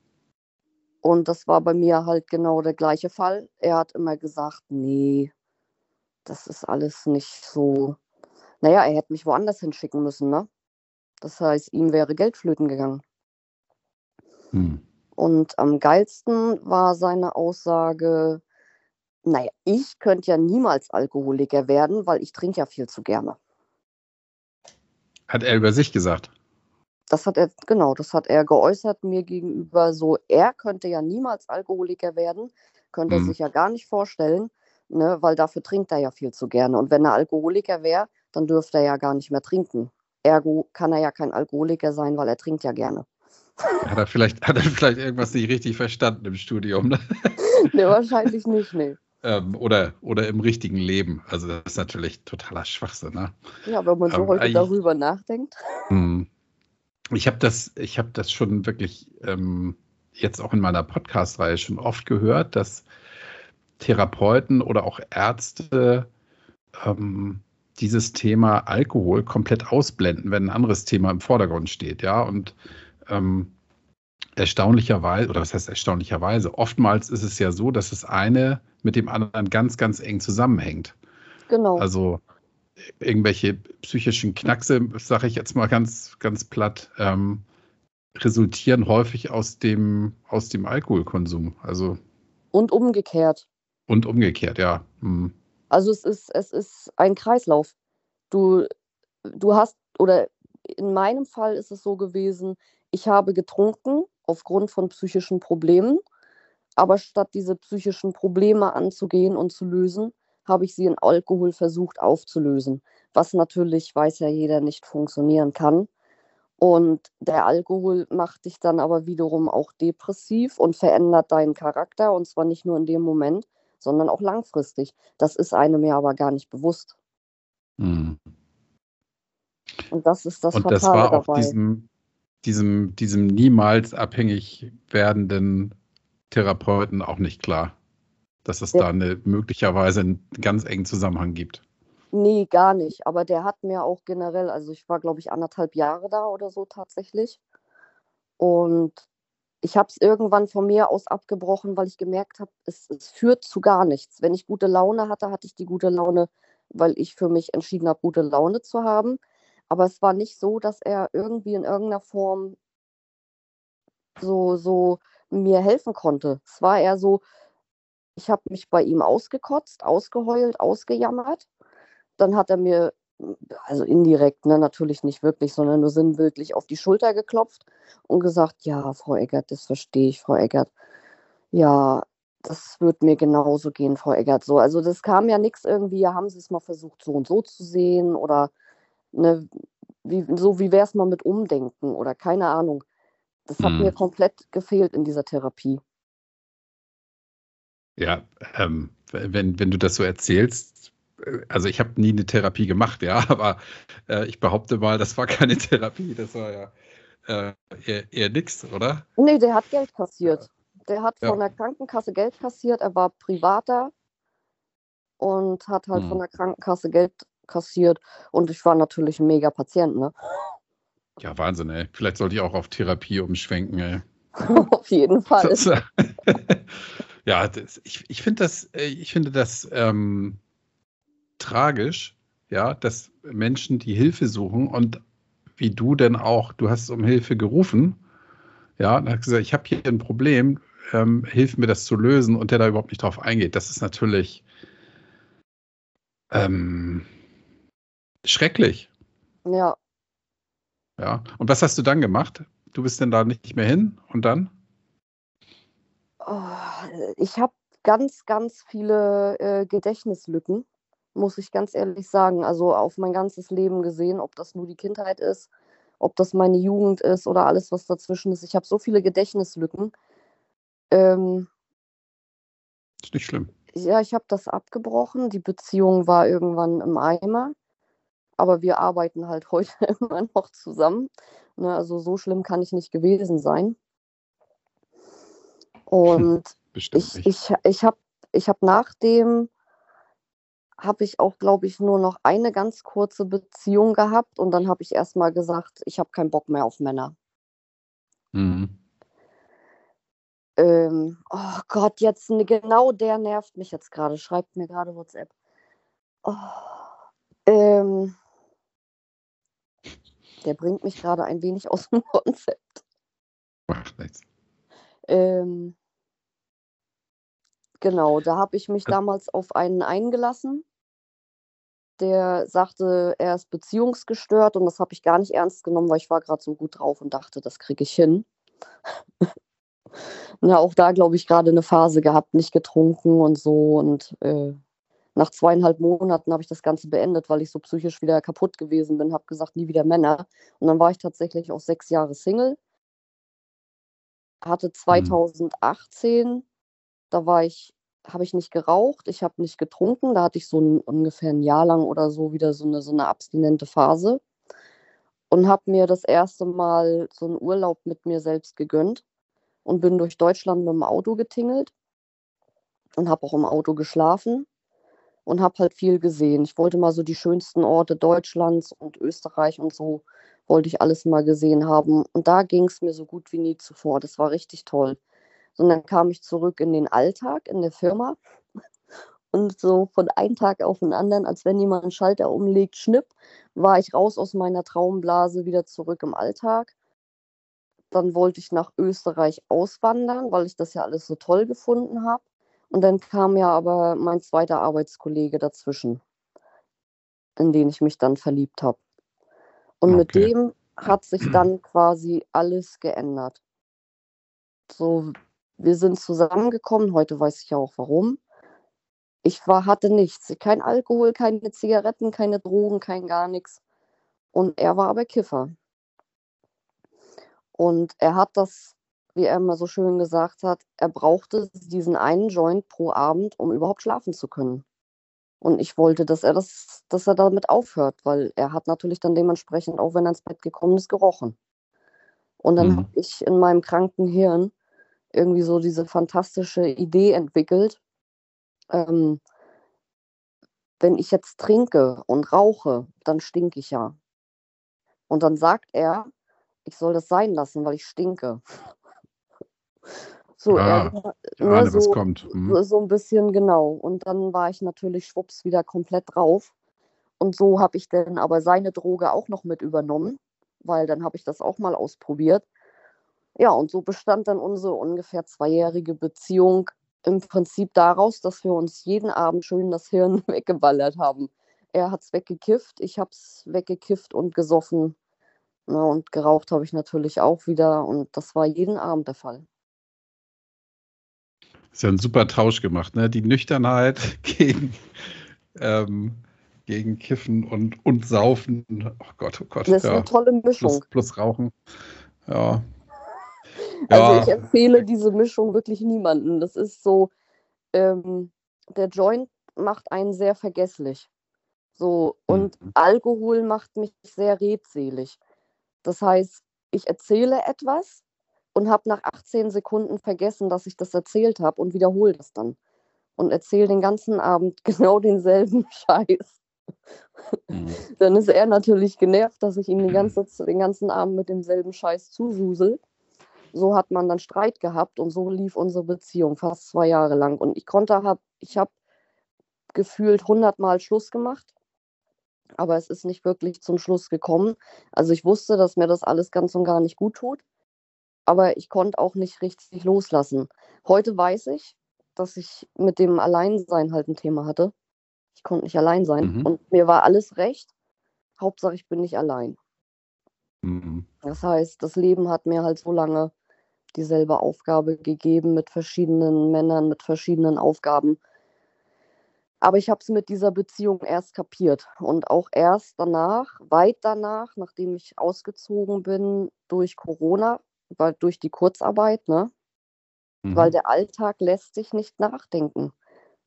Und das war bei mir halt genau der gleiche Fall. Er hat immer gesagt, nee, das ist alles nicht so. Naja, er hätte mich woanders hinschicken müssen, ne? Das heißt, ihm wäre Geld flöten gegangen. Hm. Und am geilsten war seine Aussage, naja, ich könnte ja niemals Alkoholiker werden, weil ich trinke ja viel zu gerne. Hat er über sich gesagt? Das hat er, genau, das hat er geäußert mir gegenüber so, er könnte ja niemals Alkoholiker werden, könnte hm. er sich ja gar nicht vorstellen ne, weil dafür trinkt er ja viel zu gerne. Und wenn er Alkoholiker wäre, dann dürfte er ja gar nicht mehr trinken. Ergo kann er ja kein Alkoholiker sein, weil er trinkt ja gerne. Hat er vielleicht, hat er vielleicht irgendwas nicht richtig verstanden im Studium? Ne, nee, wahrscheinlich nicht, nee. Ähm, oder, oder im richtigen Leben. Also das ist natürlich totaler Schwachsinn. Ne? Ja, wenn man so ähm, heute darüber nachdenkt. Hm. Ich habe das, hab das schon wirklich ähm, jetzt auch in meiner Podcast-Reihe schon oft gehört, dass Therapeuten oder auch Ärzte ähm, dieses Thema Alkohol komplett ausblenden, wenn ein anderes Thema im Vordergrund steht, ja. Und ähm, erstaunlicherweise, oder was heißt erstaunlicherweise, oftmals ist es ja so, dass das eine mit dem anderen ganz, ganz eng zusammenhängt. Genau. Also irgendwelche psychischen Knackse, sage ich jetzt mal ganz, ganz platt, ähm, resultieren häufig aus dem, aus dem Alkoholkonsum. Also und umgekehrt. Und umgekehrt, ja. Hm. Also es ist, es ist ein Kreislauf. Du, du hast, oder in meinem Fall ist es so gewesen, ich habe getrunken aufgrund von psychischen Problemen, aber statt diese psychischen Probleme anzugehen und zu lösen, habe ich sie in Alkohol versucht aufzulösen, was natürlich, weiß ja jeder, nicht funktionieren kann. Und der Alkohol macht dich dann aber wiederum auch depressiv und verändert deinen Charakter und zwar nicht nur in dem Moment, sondern auch langfristig. Das ist einem ja aber gar nicht bewusst. Hm. Und das ist das Und Fatale das war auch dabei. diesem, diesem, diesem niemals abhängig werdenden Therapeuten auch nicht klar, dass es Ja. da eine, möglicherweise einen ganz engen Zusammenhang gibt. Nee, gar nicht. Aber der hat mir auch generell, also ich war, glaube ich, anderthalb Jahre da oder so tatsächlich. Und ich habe es irgendwann von mir aus abgebrochen, weil ich gemerkt habe, es, es führt zu gar nichts. Wenn ich gute Laune hatte, hatte ich die gute Laune, weil ich für mich entschieden habe, gute Laune zu haben. Aber es war nicht so, dass er irgendwie in irgendeiner Form so, so mir helfen konnte. Es war eher so, ich habe mich bei ihm ausgekotzt, ausgeheult, ausgejammert. Dann hat er mir, also indirekt, ne, natürlich nicht wirklich, sondern nur sinnbildlich auf die Schulter geklopft und gesagt, ja, Frau Eggert, das verstehe ich, Frau Eggert. Ja, das wird mir genauso gehen, Frau Eggert. So, also das kam ja nichts irgendwie, ja, haben Sie es mal versucht, so und so zu sehen oder ne, wie, so wie wäre es mal mit Umdenken oder keine Ahnung. Das hat Hm. mir komplett gefehlt in dieser Therapie. Ja, ähm, wenn, wenn du das so erzählst, äh, also ich habe nie eine Therapie gemacht, ja, aber äh, ich behaupte mal, das war keine Therapie, das war ja äh, eher, eher nix, oder? Nee, der hat Geld kassiert. Der hat Ja. von der Krankenkasse Geld kassiert. Er war privater und hat halt Hm. von der Krankenkasse Geld kassiert. Und ich war natürlich ein mega Patient, ne? Ja, Wahnsinn, ey. Vielleicht sollte ich auch auf Therapie umschwenken, ey. Auf jeden Fall. Ja, das, ich, ich finde das, äh, ich finde das ähm, tragisch, ja, dass Menschen, die Hilfe suchen und wie du denn auch, du hast um Hilfe gerufen, ja, und hast gesagt, ich habe hier ein Problem, ähm, hilf mir das zu lösen und der da überhaupt nicht drauf eingeht. Das ist natürlich ähm, schrecklich, Ja, ja. Und was hast du dann gemacht? Du bist denn da nicht mehr hin und dann? Oh, ich habe ganz, ganz viele äh, Gedächtnislücken, muss ich ganz ehrlich sagen. Also auf mein ganzes Leben gesehen, ob das nur die Kindheit ist, ob das meine Jugend ist oder alles, was dazwischen ist. Ich habe so viele Gedächtnislücken. Ähm, Ist nicht schlimm. ja, ich habe das abgebrochen. Die Beziehung war irgendwann im Eimer. Aber wir arbeiten halt heute immer noch zusammen. Ne, also so schlimm kann ich nicht gewesen sein. Und Bestimmt ich, nicht. ich, ich habe ich hab nach dem, habe ich auch, glaube ich, nur noch eine ganz kurze Beziehung gehabt und dann habe ich erstmal gesagt, ich habe keinen Bock mehr auf Männer. Mhm. Ähm, oh Gott, jetzt genau der nervt mich jetzt gerade, schreibt mir gerade WhatsApp. Oh, ähm, der bringt mich gerade ein wenig aus dem Konzept. Macht nichts. Ähm, genau, da habe ich mich damals auf einen eingelassen, der sagte, er ist beziehungsgestört und das habe ich gar nicht ernst genommen, weil ich war gerade so gut drauf und dachte, das kriege ich hin. Na, auch da, glaube ich, gerade eine Phase gehabt, nicht getrunken und so. Und äh, nach zweieinhalb Monaten habe ich das Ganze beendet, weil ich so psychisch wieder kaputt gewesen bin, habe gesagt, nie wieder Männer. Und dann war ich tatsächlich auch sechs Jahre Single hatte 2018, da war ich, habe ich nicht geraucht, ich habe nicht getrunken, da hatte ich so ein, ungefähr ein Jahr lang oder so wieder so eine, so eine abstinente Phase und habe mir das erste Mal so einen Urlaub mit mir selbst gegönnt und bin durch Deutschland mit dem Auto getingelt und habe auch im Auto geschlafen und habe halt viel gesehen. Ich wollte mal so die schönsten Orte Deutschlands und Österreich und so wollte ich alles mal gesehen haben. Und da ging es mir so gut wie nie zuvor. Das war richtig toll. Und dann kam ich zurück in den Alltag in der Firma und so von einem Tag auf den anderen, als wenn jemand einen Schalter umlegt, schnipp, war ich raus aus meiner Traumblase wieder zurück im Alltag. Dann wollte ich nach Österreich auswandern, weil ich das ja alles so toll gefunden habe. Und dann kam ja aber mein zweiter Arbeitskollege dazwischen, in den ich mich dann verliebt habe. Und okay. mit dem hat sich dann quasi alles geändert. So, wir sind zusammengekommen, heute weiß ich ja auch warum. Ich war, hatte nichts, kein Alkohol, keine Zigaretten, keine Drogen, kein gar nichts. Und er war aber Kiffer. Und er hat das, wie er immer so schön gesagt hat, er brauchte diesen einen Joint pro Abend, um überhaupt schlafen zu können. Und ich wollte, dass er das, dass er damit aufhört, weil er hat natürlich dann dementsprechend, auch wenn er ins Bett gekommen ist, gerochen. Und dann mhm. habe ich in meinem kranken Hirn irgendwie so diese fantastische Idee entwickelt, ähm, wenn ich jetzt trinke und rauche, dann stinke ich ja. Und dann sagt er, ich soll das sein lassen, weil ich stinke. So, ah, er, ne, so. Mhm. so ein bisschen genau. Und dann war ich natürlich schwupps wieder komplett drauf. Und so habe ich dann aber seine Droge auch noch mit übernommen, weil dann habe ich das auch mal ausprobiert. Ja, und so bestand dann unsere ungefähr zweijährige Beziehung im Prinzip daraus, dass wir uns jeden Abend schön das Hirn weggeballert haben. Er hat es weggekifft, ich habe es weggekifft und gesoffen. Na, und geraucht habe ich natürlich auch wieder. Und das war jeden Abend der Fall. Ist ja ein super Tausch gemacht, ne? Die Nüchternheit gegen, ähm, gegen Kiffen und, und Saufen. Oh Gott, oh Gott. Das ist ja. eine tolle Mischung. Plus, plus Rauchen. Ja, also ja. ich empfehle diese Mischung wirklich niemanden. Das ist so, ähm, der Joint macht einen sehr vergesslich. So, und mhm. Alkohol macht mich sehr redselig. Das heißt, ich erzähle etwas und habe nach 18 Sekunden vergessen, dass ich das erzählt habe und wiederhole das dann. Und erzähle den ganzen Abend genau denselben Scheiß. Mhm. Dann ist er natürlich genervt, dass ich ihm den, ganze, den ganzen Abend mit demselben Scheiß zususel so hat man dann Streit gehabt und so lief unsere Beziehung fast zwei Jahre lang. Und ich konnte, hab, ich habe gefühlt hundertmal Schluss gemacht, aber es ist nicht wirklich zum Schluss gekommen. Also ich wusste, dass mir das alles ganz und gar nicht gut tut, aber ich konnte auch nicht richtig loslassen. Heute weiß ich, dass ich mit dem Alleinsein halt ein Thema hatte. Ich konnte nicht allein sein mhm. und mir war alles recht. Hauptsache, ich bin nicht allein. Mhm. Das heißt, das Leben hat mir halt so lange dieselbe Aufgabe gegeben mit verschiedenen Männern, mit verschiedenen Aufgaben. Aber ich habe es mit dieser Beziehung erst kapiert und auch erst danach, weit danach, nachdem ich ausgezogen bin durch Corona, weil durch die Kurzarbeit, ne? Mhm. Weil der Alltag lässt sich nicht nachdenken.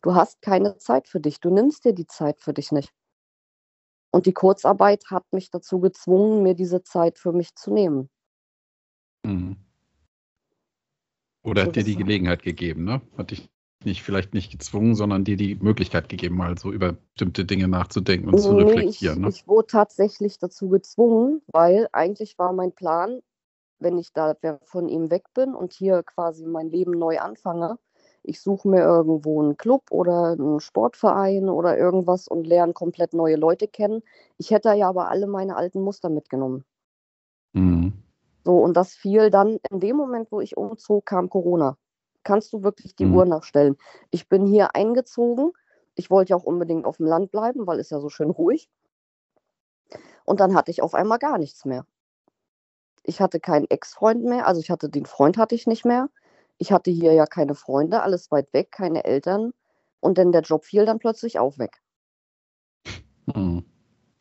Du hast keine Zeit für dich, du nimmst dir die Zeit für dich nicht. Und die Kurzarbeit hat mich dazu gezwungen, mir diese Zeit für mich zu nehmen. Mhm. Oder hat dir die Gelegenheit gegeben, ne? Hat dich nicht vielleicht nicht gezwungen, sondern dir die Möglichkeit gegeben, mal so über bestimmte Dinge nachzudenken und zu nee, reflektieren. Ich, ne? ich wurde tatsächlich dazu gezwungen, weil eigentlich war mein Plan, wenn ich da von ihm weg bin und hier quasi mein Leben neu anfange, ich suche mir irgendwo einen Club oder einen Sportverein oder irgendwas und lerne komplett neue Leute kennen. Ich hätte ja aber alle meine alten Muster mitgenommen. Mhm. So, und das fiel dann in dem Moment, wo ich umzog, kam Corona. Kannst du wirklich die mhm. Uhr nachstellen? Ich bin hier eingezogen. Ich wollte ja auch unbedingt auf dem Land bleiben, weil es ja so schön ruhig. Und dann hatte ich auf einmal gar nichts mehr. Ich hatte keinen Ex-Freund mehr, also ich hatte den Freund hatte ich nicht mehr. Ich hatte hier ja keine Freunde, alles weit weg, keine Eltern. Und dann der Job fiel dann plötzlich auch weg. Mhm.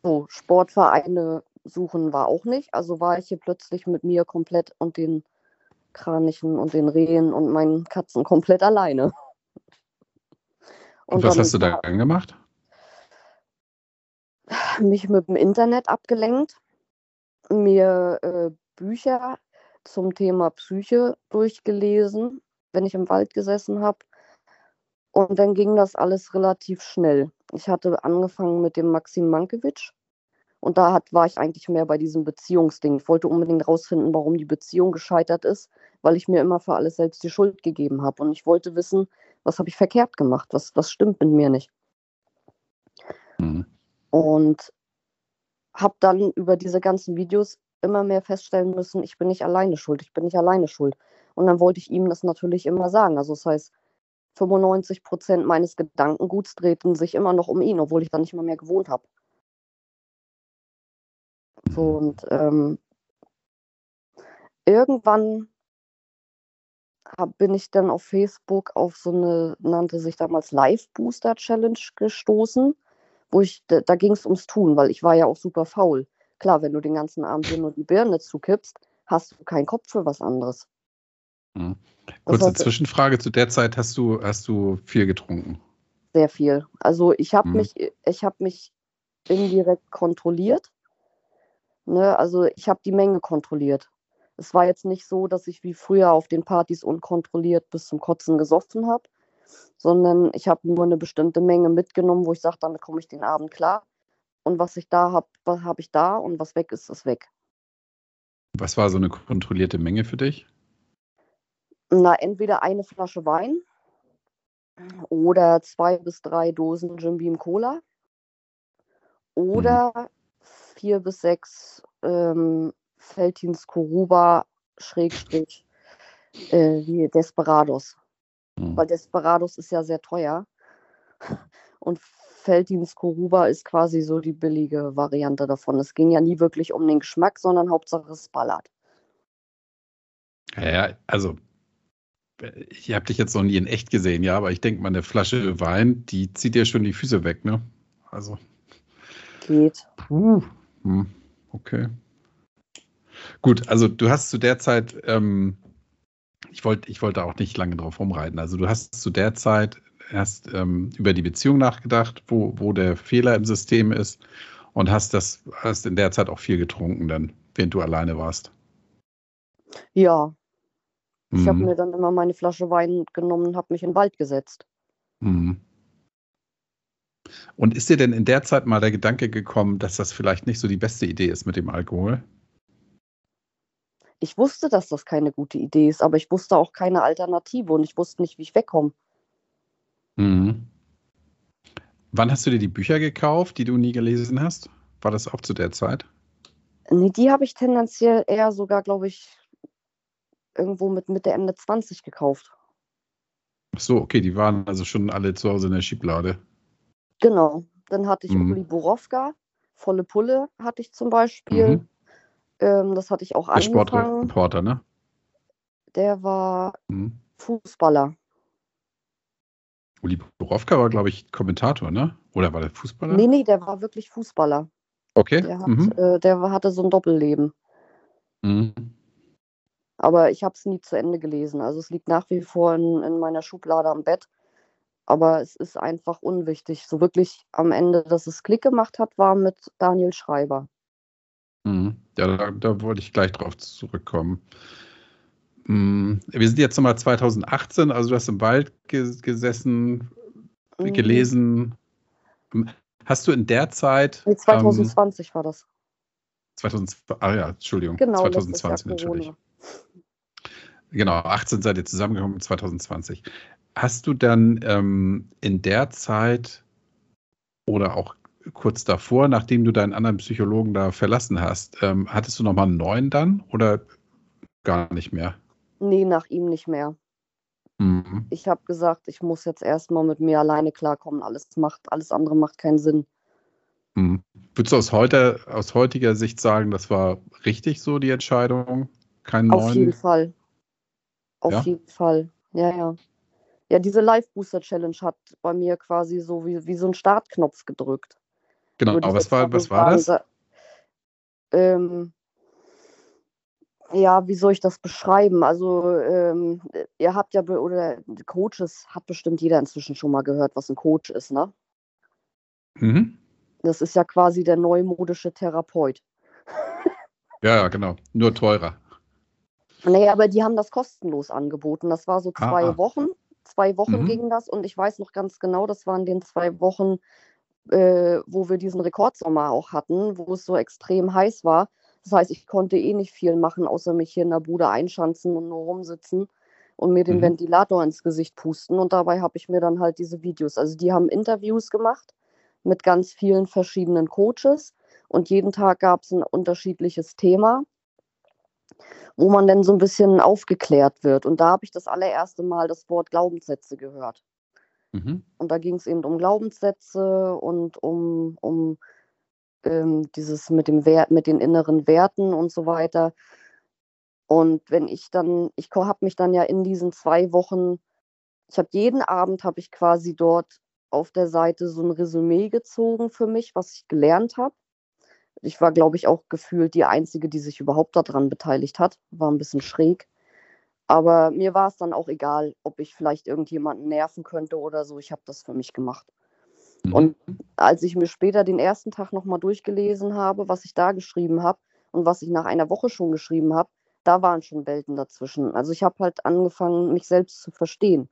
So, Sportvereine suchen war auch nicht. Also war ich hier plötzlich mit mir komplett und den Kranichen und den Rehen und meinen Katzen komplett alleine. Und, und was hast du da gemacht? Mich mit dem Internet abgelenkt, mir äh, Bücher zum Thema Psyche durchgelesen, wenn ich im Wald gesessen habe. Und dann ging das alles relativ schnell. ich hatte angefangen mit dem Maxim Mankiewicz. Und da hat, war ich eigentlich mehr bei diesem Beziehungsding. Ich wollte unbedingt rausfinden, warum die Beziehung gescheitert ist, weil ich mir immer für alles selbst die Schuld gegeben habe. Und ich wollte wissen, was habe ich verkehrt gemacht? Was, was stimmt mit mir nicht? Mhm. Und habe dann über diese ganzen Videos immer mehr feststellen müssen, ich bin nicht alleine schuld, ich bin nicht alleine schuld. Und dann wollte ich ihm das natürlich immer sagen. Also das heißt, 95 Prozent meines Gedankenguts drehten sich immer noch um ihn, obwohl ich da nicht mal mehr gewohnt habe. So, und ähm, irgendwann hab, bin ich dann auf Facebook auf so eine, nannte sich damals Live Booster Challenge gestoßen, wo ich, da, da ging es ums Tun, weil ich war ja auch super faul. Klar, wenn du den ganzen Abend dir nur die Birne zukippst, hast du keinen Kopf für was anderes. Mhm. Kurze heißt, Zwischenfrage: Zu der Zeit hast du, hast du viel getrunken? Sehr viel. Also ich habe mhm. mich, ich habe mich indirekt kontrolliert. Ne? Also ich habe die Menge kontrolliert. Es war jetzt nicht so, dass ich wie früher auf den Partys unkontrolliert bis zum Kotzen gesoffen habe, sondern ich habe nur eine bestimmte Menge mitgenommen, wo ich sage, damit komme ich den Abend klar. Und was ich da habe, habe ich da und was weg ist, ist weg. Was war so eine kontrollierte Menge für dich? Na, entweder eine Flasche Wein oder zwei bis drei Dosen Jim Beam Cola oder mhm. Vier bis sechs ähm, Feltins Kuruba Schrägstrich äh, Desperados. Mhm. Weil Desperados ist ja sehr teuer. Und Feltins Kuruba ist quasi so die billige Variante davon. Es ging ja nie wirklich um den Geschmack, sondern Hauptsache es ballert. Ja, also ich habe dich jetzt noch nie in echt gesehen, ja, aber ich denke mal, eine Flasche Wein, die zieht dir schon die Füße weg, ne? Also. Geht. Puh. Hm, okay. Gut, also du hast zu der Zeit, ähm, ich, wollt, ich wollte auch nicht lange drauf rumreiten, also du hast zu der Zeit erst ähm, über die Beziehung nachgedacht, wo, wo der Fehler im System ist und hast das, hast in der Zeit auch viel getrunken, dann, während du alleine warst. Ja, ich mhm. habe mir dann immer meine Flasche Wein genommen und habe mich in den Wald gesetzt. Mhm. Und ist dir denn in der Zeit mal der Gedanke gekommen, dass das vielleicht nicht so die beste Idee ist mit dem Alkohol? Ich wusste, dass das keine gute Idee ist, aber ich wusste auch keine Alternative und ich wusste nicht, wie ich wegkomme. Mhm. Wann hast du dir die Bücher gekauft, die du nie gelesen hast? War das auch zu der Zeit? Nee, die habe ich tendenziell eher sogar, glaube ich, irgendwo mit Mitte, Ende 20 gekauft. Ach so, okay, die waren also schon alle zu Hause in der Schieblade. Genau. Dann hatte ich mhm. Uli Borowka, volle Pulle hatte ich zum Beispiel. Mhm. Ähm, das hatte ich auch der angefangen. Sportreporter, ne? Der war mhm. Fußballer. Uli Borowka war, glaube ich, Kommentator, ne? Oder war der Fußballer? Nee, nee, der war wirklich Fußballer. Okay. Der, hat, mhm. äh, der hatte so ein Doppelleben. Mhm. Aber ich habe es nie zu Ende gelesen. Also es liegt nach wie vor in, in meiner Schublade am Bett. Aber es ist einfach unwichtig. So wirklich am Ende, dass es Klick gemacht hat, war mit Daniel Schreiber. Mhm. Ja, da, da, wollte ich gleich drauf zurückkommen. Mhm. Wir sind jetzt nochmal 2018, also du hast im Wald gesessen, mhm. gelesen. Hast du in der Zeit. Nee, 2020 ähm, war das. 2020, ah ja, Entschuldigung. Genau, 2020 natürlich. Genau, 18 seid ihr zusammengekommen 2020. Hast du dann ähm, in der Zeit oder auch kurz davor, nachdem du deinen anderen Psychologen da verlassen hast, ähm, hattest du nochmal einen neuen dann oder gar nicht mehr? Nee, nach ihm nicht mehr. Mhm. Ich habe gesagt, ich muss jetzt erstmal mit mir alleine klarkommen. Alles macht, alles andere macht keinen Sinn. Mhm. Würdest du aus, heute, aus heutiger Sicht sagen, das war richtig so, die Entscheidung? Keinen Auf neuen? jeden Fall. Auf ja? jeden Fall. Ja, ja. Ja, diese Live-Booster-Challenge hat bei mir quasi so wie, wie so ein Startknopf gedrückt. Genau, aber was war, was war das? Ähm, ja, wie soll ich das beschreiben? Also, ähm, ihr habt ja, oder Coaches hat bestimmt jeder inzwischen schon mal gehört, was ein Coach ist, ne? Mhm. Das ist ja quasi der neumodische Therapeut. ja, ja, genau. Nur teurer. Nee, aber die haben das kostenlos angeboten. Das war so zwei ah, Wochen. Zwei Wochen mhm. ging das und ich weiß noch ganz genau, das waren den zwei Wochen, äh, wo wir diesen Rekordsommer auch hatten, wo es so extrem heiß war. Das heißt, ich konnte eh nicht viel machen, außer mich hier in der Bude einschanzen und nur rumsitzen und mir den mhm. Ventilator ins Gesicht pusten. Und dabei habe ich mir dann halt diese Videos, also die haben Interviews gemacht mit ganz vielen verschiedenen Coaches und jeden Tag gab es ein unterschiedliches Thema, wo man dann so ein bisschen aufgeklärt wird. Und da habe ich das allererste Mal das Wort Glaubenssätze gehört. Mhm. Und da ging es eben um Glaubenssätze und um, um ähm, dieses mit dem Wert, mit den inneren Werten und so weiter. Und wenn ich dann, ich habe mich dann ja in diesen zwei Wochen, ich habe jeden Abend habe ich quasi dort auf der Seite so ein Resümee gezogen für mich, was ich gelernt habe. Ich war, glaube ich, auch gefühlt die Einzige, die sich überhaupt daran beteiligt hat. War ein bisschen schräg. Aber mir war es dann auch egal, ob ich vielleicht irgendjemanden nerven könnte oder so. Ich habe das für mich gemacht. Mhm. Und als ich mir später den ersten Tag nochmal durchgelesen habe, was ich da geschrieben habe und was ich nach einer Woche schon geschrieben habe, da waren schon Welten dazwischen. Also ich habe halt angefangen, mich selbst zu verstehen,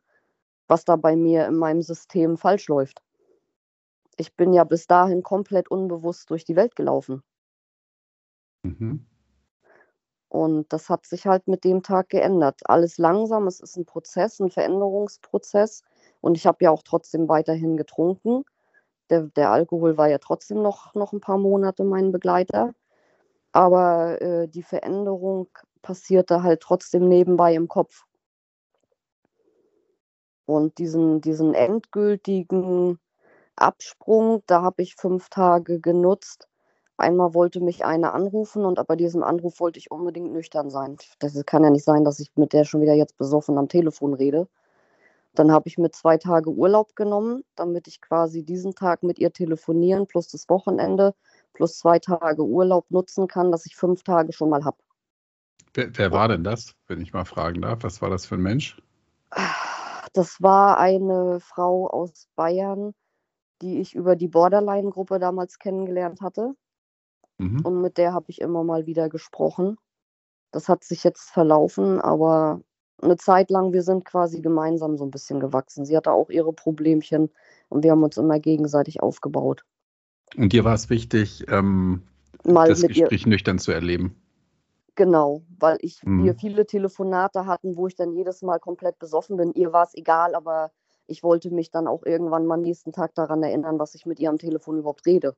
was da bei mir in meinem System falsch läuft. Ich bin ja bis dahin komplett unbewusst durch die Welt gelaufen. Mhm. Und das hat sich halt mit dem Tag geändert. Alles langsam, es ist ein Prozess, ein Veränderungsprozess. Und ich habe ja auch trotzdem weiterhin getrunken. Der, der, Alkohol war ja trotzdem noch, noch ein paar Monate mein Begleiter. Aber äh, die Veränderung passierte halt trotzdem nebenbei im Kopf. Und diesen, diesen endgültigen Absprung, da habe ich fünf Tage genutzt, Einmal wollte mich eine anrufen und bei diesem Anruf wollte ich unbedingt nüchtern sein. Das kann ja nicht sein, dass ich mit der schon wieder jetzt besoffen am Telefon rede. Dann habe ich mir zwei Tage Urlaub genommen, damit ich quasi diesen Tag mit ihr telefonieren plus das Wochenende plus zwei Tage Urlaub nutzen kann, dass ich fünf Tage schon mal habe. Wer, wer, war denn das, wenn ich mal fragen darf? Was war das für ein Mensch? Das war eine Frau aus Bayern, die ich über die Borderline-Gruppe damals kennengelernt hatte. Mhm. Und mit der habe ich immer mal wieder gesprochen. Das hat sich jetzt verlaufen, aber eine Zeit lang, wir sind quasi gemeinsam so ein bisschen gewachsen. Sie hatte auch ihre Problemchen und wir haben uns immer gegenseitig aufgebaut. Und dir war es wichtig, ähm, das Gespräch ihr, nüchtern zu erleben? Genau, weil ich, mhm. wir viele Telefonate hatten, wo ich dann jedes Mal komplett besoffen bin. Ihr war es egal, aber ich wollte mich dann auch irgendwann mal nächsten Tag daran erinnern, was ich mit ihr am Telefon überhaupt rede.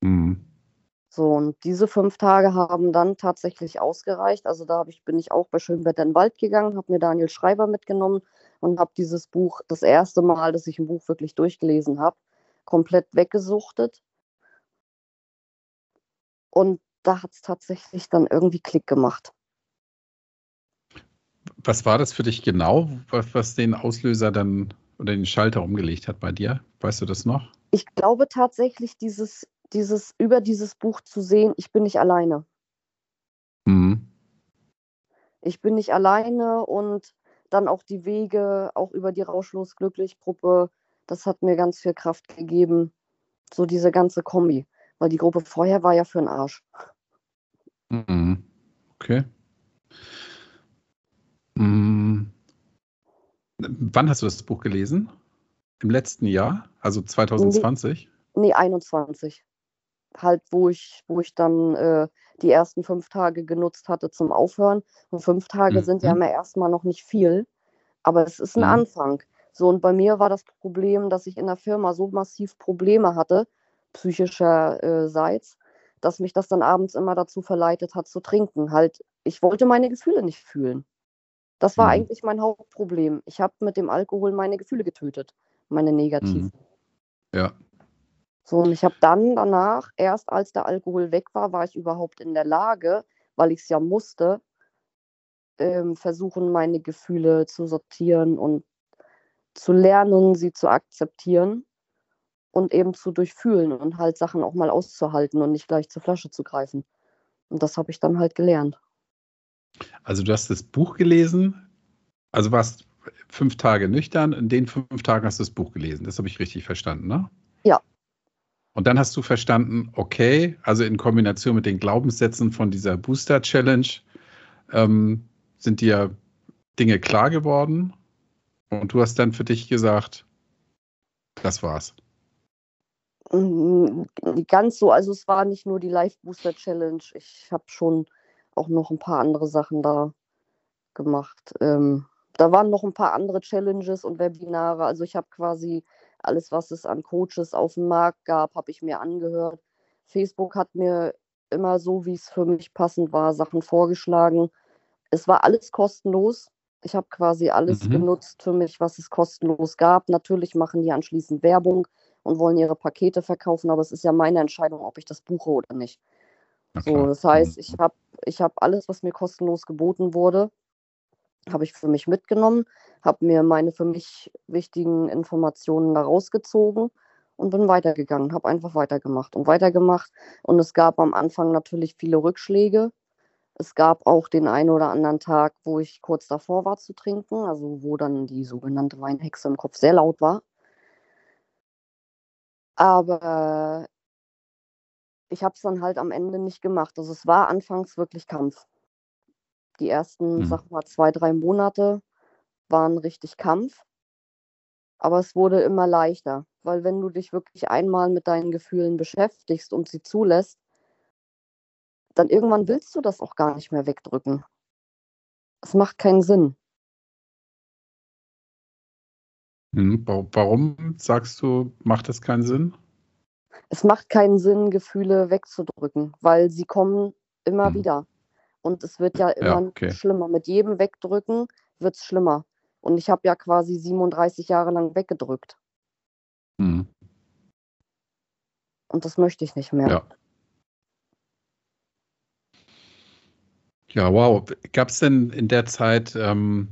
Mhm. So, und diese fünf Tage haben dann tatsächlich ausgereicht. Also da ich, bin ich auch bei Schönwetter in den Wald gegangen, habe mir Daniel Schreiber mitgenommen und habe dieses Buch, das erste Mal, dass ich ein Buch wirklich durchgelesen habe, komplett weggesuchtet. Und da hat es tatsächlich dann irgendwie Klick gemacht. Was war das für dich genau, was, was den Auslöser dann oder den Schalter umgelegt hat bei dir? Weißt du das noch? Ich glaube tatsächlich dieses dieses, über dieses Buch zu sehen, ich bin nicht alleine. Mhm. Ich bin nicht alleine und dann auch die Wege, auch über die Rauschlos Glücklich Gruppe, das hat mir ganz viel Kraft gegeben. So diese ganze Kombi. Weil die Gruppe vorher war ja für den Arsch. Mhm. Okay. Mhm. Wann hast du das Buch gelesen? Im letzten Jahr? Also 2020? Nee, nee 21 halt, wo ich, wo ich dann äh, die ersten fünf Tage genutzt hatte zum Aufhören. Und fünf Tage mhm. sind ja immer erstmal noch nicht viel, aber es ist ein mhm. Anfang. So, und bei mir war das Problem, dass ich in der Firma so massiv Probleme hatte, psychischerseits, äh, dass mich das dann abends immer dazu verleitet hat zu trinken. Halt, ich wollte meine Gefühle nicht fühlen. Das war mhm. eigentlich mein Hauptproblem. Ich habe mit dem Alkohol meine Gefühle getötet, meine negativen. Mhm. Ja, so, und ich habe dann danach, erst als der Alkohol weg war, war ich überhaupt in der Lage, weil ich es ja musste, ähm, versuchen, meine Gefühle zu sortieren und zu lernen, sie zu akzeptieren und eben zu durchfühlen und halt Sachen auch mal auszuhalten und nicht gleich zur Flasche zu greifen. Und das habe ich dann halt gelernt. Also du hast das Buch gelesen, also warst fünf Tage nüchtern, in den fünf Tagen hast du das Buch gelesen. Das habe ich richtig verstanden, ne? Ja, und dann hast du verstanden, okay, also in Kombination mit den Glaubenssätzen von dieser Booster Challenge ähm, sind dir Dinge klar geworden. Und du hast dann für dich gesagt, das war's. Mm, ganz so, also es war nicht nur die Live Booster Challenge. Ich habe schon auch noch ein paar andere Sachen da gemacht. Ähm, da waren noch ein paar andere Challenges und Webinare. Also ich habe quasi alles, was es an Coaches auf dem Markt gab, habe ich mir angehört. Facebook hat mir immer so, wie es für mich passend war, Sachen vorgeschlagen. Es war alles kostenlos. Ich habe quasi alles mhm. genutzt für mich, was es kostenlos gab. Natürlich machen die anschließend Werbung und wollen ihre Pakete verkaufen, aber es ist ja meine Entscheidung, ob ich das buche oder nicht. So, das heißt, mhm. ich habe ich hab alles, was mir kostenlos geboten wurde, habe ich für mich mitgenommen, habe mir meine für mich wichtigen Informationen da rausgezogen und bin weitergegangen, habe einfach weitergemacht und weitergemacht. Und es gab am Anfang natürlich viele Rückschläge. Es gab auch den einen oder anderen Tag, wo ich kurz davor war zu trinken, also wo dann die sogenannte Weinhexe im Kopf sehr laut war. Aber ich habe es dann halt am Ende nicht gemacht. Also es war anfangs wirklich Kampf. Die ersten, mhm. sag mal, zwei, drei Monate waren richtig Kampf. Aber es wurde immer leichter, weil wenn du dich wirklich einmal mit deinen Gefühlen beschäftigst und sie zulässt, dann irgendwann willst du das auch gar nicht mehr wegdrücken. Es macht keinen Sinn. Hm, warum sagst du, macht es keinen Sinn? Es macht keinen Sinn, Gefühle wegzudrücken, weil sie kommen immer hm. wieder. Und es wird ja immer ja, okay. schlimmer. Mit jedem Wegdrücken wird es schlimmer. Und ich habe ja quasi 37 Jahre lang weggedrückt. Hm. Und das möchte ich nicht mehr. Ja. Ja, wow. Gab es denn in der Zeit ähm,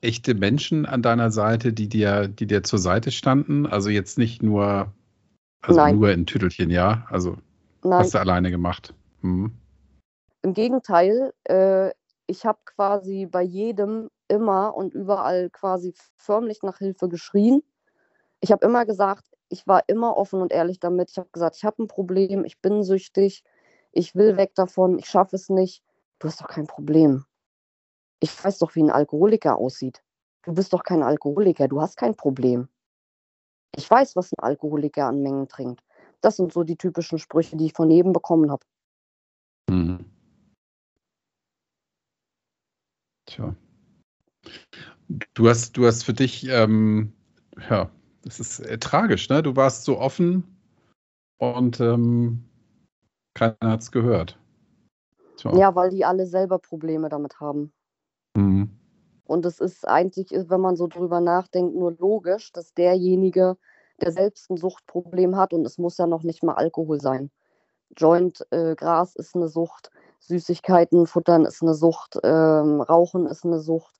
echte Menschen an deiner Seite, die dir, die dir zur Seite standen? Also jetzt nicht nur, also Nein. nur in Tüttelchen, ja? Also Nein. hast du alleine gemacht. Hm. Im Gegenteil, äh, ich habe quasi bei jedem immer und überall quasi förmlich nach Hilfe geschrien. Ich habe immer gesagt, ich war immer offen und ehrlich damit. Ich habe gesagt, ich habe ein Problem, ich bin süchtig, ich will weg davon, ich schaffe es nicht. Du hast doch kein Problem. Ich weiß doch, wie ein Alkoholiker aussieht. Du bist doch kein Alkoholiker, du hast kein Problem. Ich weiß, was ein Alkoholiker an Mengen trinkt. Das sind so die typischen Sprüche, die ich von jedem bekommen habe. Mhm. Tja. Du hast, du hast für dich, ähm, ja, das ist äh, tragisch, ne? Du warst so offen und ähm, keiner hat es gehört. Tja. Ja, weil die alle selber Probleme damit haben. Mhm. Und es ist eigentlich, wenn man so drüber nachdenkt, nur logisch, dass derjenige, der selbst ein Suchtproblem hat, und es muss ja noch nicht mal Alkohol sein. Joint, äh, Gras ist eine Sucht, Süßigkeiten futtern ist eine Sucht, ähm, Rauchen ist eine Sucht.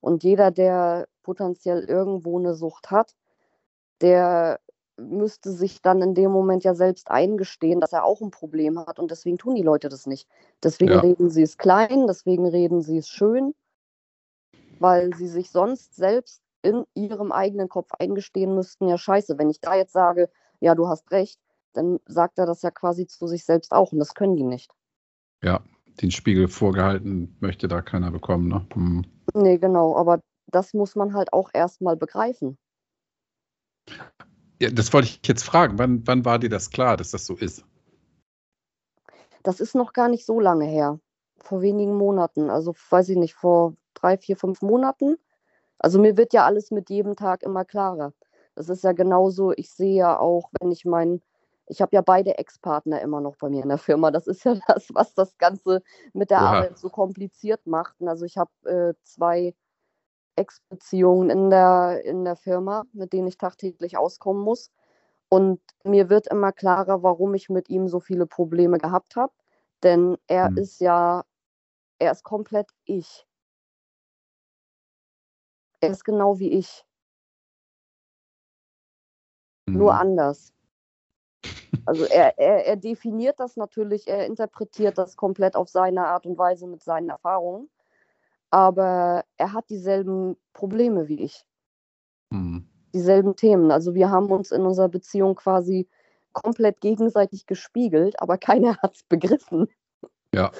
Und jeder, der potenziell irgendwo eine Sucht hat, der müsste sich dann in dem Moment ja selbst eingestehen, dass er auch ein Problem hat. Und deswegen tun die Leute das nicht. Deswegen ja. reden sie es klein, deswegen reden sie es schön, weil sie sich sonst selbst in ihrem eigenen Kopf eingestehen müssten, ja scheiße, wenn ich da jetzt sage, ja, du hast recht, dann sagt er das ja quasi zu sich selbst auch und das können die nicht. Ja, den Spiegel vorgehalten möchte da keiner bekommen. Ne? Hm. Nee, genau, aber das muss man halt auch erstmal begreifen. Ja, das wollte ich jetzt fragen. Wann, wann war dir das klar, dass das so ist? Das ist noch gar nicht so lange her. Vor wenigen Monaten. Also, weiß ich nicht, vor drei, vier, fünf Monaten. Also, mir wird ja alles mit jedem Tag immer klarer. Das ist ja genauso, ich sehe ja auch, wenn ich meinen ich habe ja beide Ex-Partner immer noch bei mir in der Firma. Das ist ja das, was das Ganze mit der Oha. Arbeit so kompliziert macht. Also ich habe äh, zwei Ex-Beziehungen in der, in der Firma, mit denen ich tagtäglich auskommen muss. Und mir wird immer klarer, warum ich mit ihm so viele Probleme gehabt habe. Denn er hm. ist ja, er ist komplett ich. Er ist genau wie ich. Hm. Nur anders. Also er, er, er definiert das natürlich, er interpretiert das komplett auf seine Art und Weise mit seinen Erfahrungen. Aber er hat dieselben Probleme wie ich. Mhm. Dieselben Themen. Also wir haben uns in unserer Beziehung quasi komplett gegenseitig gespiegelt, aber keiner hat es begriffen. Ja.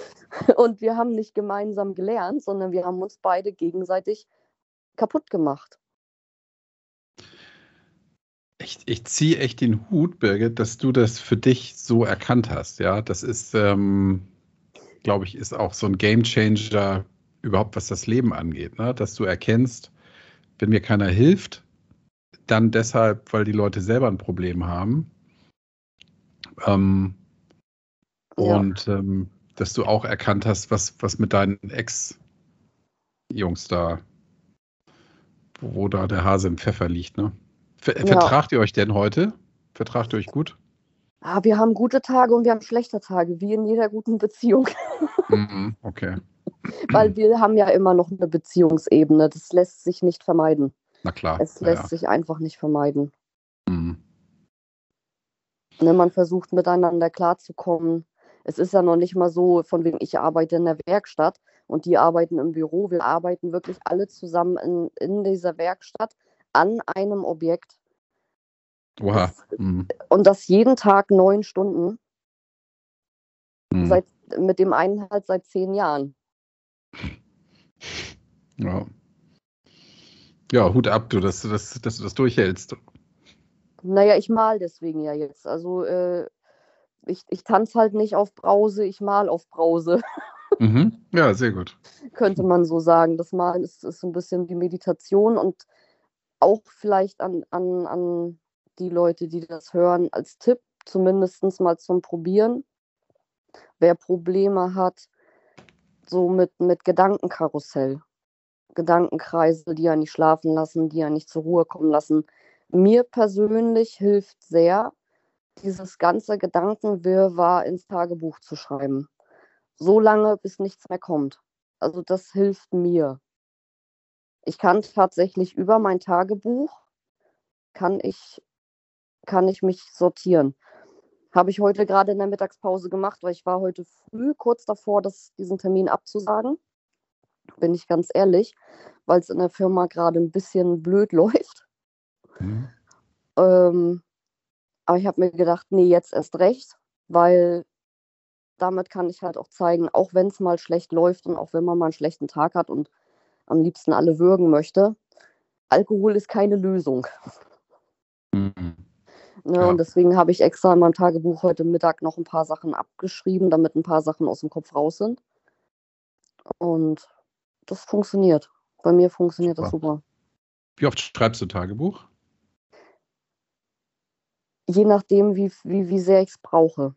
Und wir haben nicht gemeinsam gelernt, sondern wir haben uns beide gegenseitig kaputt gemacht. Ich, ich ziehe echt den Hut, Birgit, dass du das für dich so erkannt hast. Ja, das ist, ähm, glaube ich, ist auch so ein Gamechanger überhaupt, was das Leben angeht. Ne? Dass du erkennst, wenn mir keiner hilft, dann deshalb, weil die Leute selber ein Problem haben. Ähm, ja. Und ähm, dass du auch erkannt hast, was, was mit deinen Ex-Jungs da, wo, da der Hase im Pfeffer liegt, ne? Ver ja. Vertragt ihr euch denn heute? Vertragt ihr euch gut? Ah, wir haben gute Tage und wir haben schlechte Tage, wie in jeder guten Beziehung. Mhm, okay. Weil wir haben ja immer noch eine Beziehungsebene. Das lässt sich nicht vermeiden. Na klar. Es lässt ja. sich einfach nicht vermeiden. Mhm. Ne, man versucht miteinander klarzukommen. Es ist ja noch nicht mal so, von wegen ich arbeite in der Werkstatt und die arbeiten im Büro. Wir arbeiten wirklich alle zusammen in, in dieser Werkstatt an einem Objekt. Das, mhm. Und das jeden Tag neun Stunden. Mhm. Seit, mit dem einen halt seit zehn Jahren. Ja. Ja, Hut ab, du, dass, dass, dass du das durchhältst. Naja, ich mal deswegen ja jetzt. Also äh, ich, ich tanze halt nicht auf Brause, ich mal auf Brause. Mhm. Ja, sehr gut. Könnte man so sagen. Das Malen ist, ist so ein bisschen die Meditation und auch vielleicht an, an, an die Leute, die das hören, als Tipp, zumindest mal zum Probieren. Wer Probleme hat, so mit, mit Gedankenkarussell, Gedankenkreise, die ja nicht schlafen lassen, die ja nicht zur Ruhe kommen lassen. Mir persönlich hilft sehr, dieses ganze Gedankenwirrwarr ins Tagebuch zu schreiben. So lange, bis nichts mehr kommt. Also das hilft mir. Ich kann tatsächlich über mein Tagebuch, kann ich, kann ich mich sortieren. Habe ich heute gerade in der Mittagspause gemacht, weil ich war heute früh kurz davor, das, diesen Termin abzusagen. Bin ich ganz ehrlich, weil es in der Firma gerade ein bisschen blöd läuft. Mhm. Ähm, aber ich habe mir gedacht, nee, jetzt erst recht, weil damit kann ich halt auch zeigen, auch wenn es mal schlecht läuft und auch wenn man mal einen schlechten Tag hat und am liebsten alle würgen möchte, Alkohol ist keine Lösung. Mhm. Ne, ja. Und deswegen habe ich extra in meinem Tagebuch heute Mittag noch ein paar Sachen abgeschrieben, damit ein paar Sachen aus dem Kopf raus sind. Und das funktioniert. Bei mir funktioniert super. das super. Wie oft schreibst du Tagebuch? Je nachdem, wie, wie, wie sehr ich es brauche.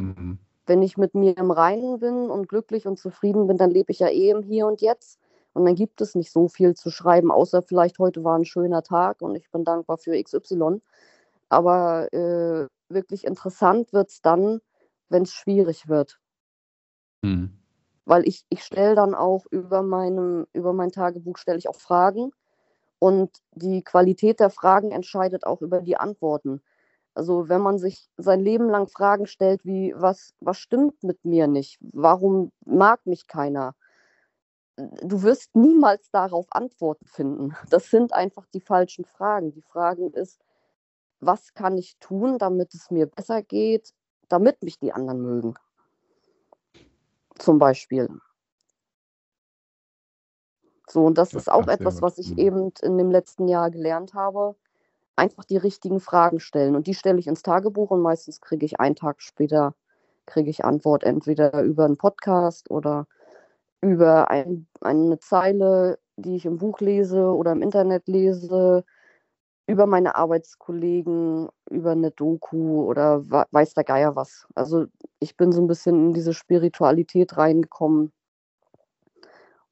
Mhm. Wenn ich mit mir im Reinen bin und glücklich und zufrieden bin, dann lebe ich ja eh im Hier und Jetzt. Und dann gibt es nicht so viel zu schreiben, außer vielleicht heute war ein schöner Tag und ich bin dankbar für XY. Aber äh, wirklich interessant wird es dann, wenn es schwierig wird. Mhm. Weil ich, ich stelle dann auch über, meinem, über mein Tagebuch stelle ich auch Fragen und die Qualität der Fragen entscheidet auch über die Antworten. Also wenn man sich sein Leben lang Fragen stellt wie, was, was stimmt mit mir nicht? Warum mag mich keiner? Du wirst niemals darauf Antworten finden. Das sind einfach die falschen Fragen. Die Fragen ist, was kann ich tun, damit es mir besser geht, damit mich die anderen mögen? Zum Beispiel. So, und das, das ist auch etwas, was ich eben in dem letzten Jahr gelernt habe einfach die richtigen Fragen stellen. Und die stelle ich ins Tagebuch und meistens kriege ich einen Tag später kriege ich Antwort entweder über einen Podcast oder über ein, eine Zeile, die ich im Buch lese oder im Internet lese, über meine Arbeitskollegen, über eine Doku oder weiß der Geier was. Also ich bin so ein bisschen in diese Spiritualität reingekommen.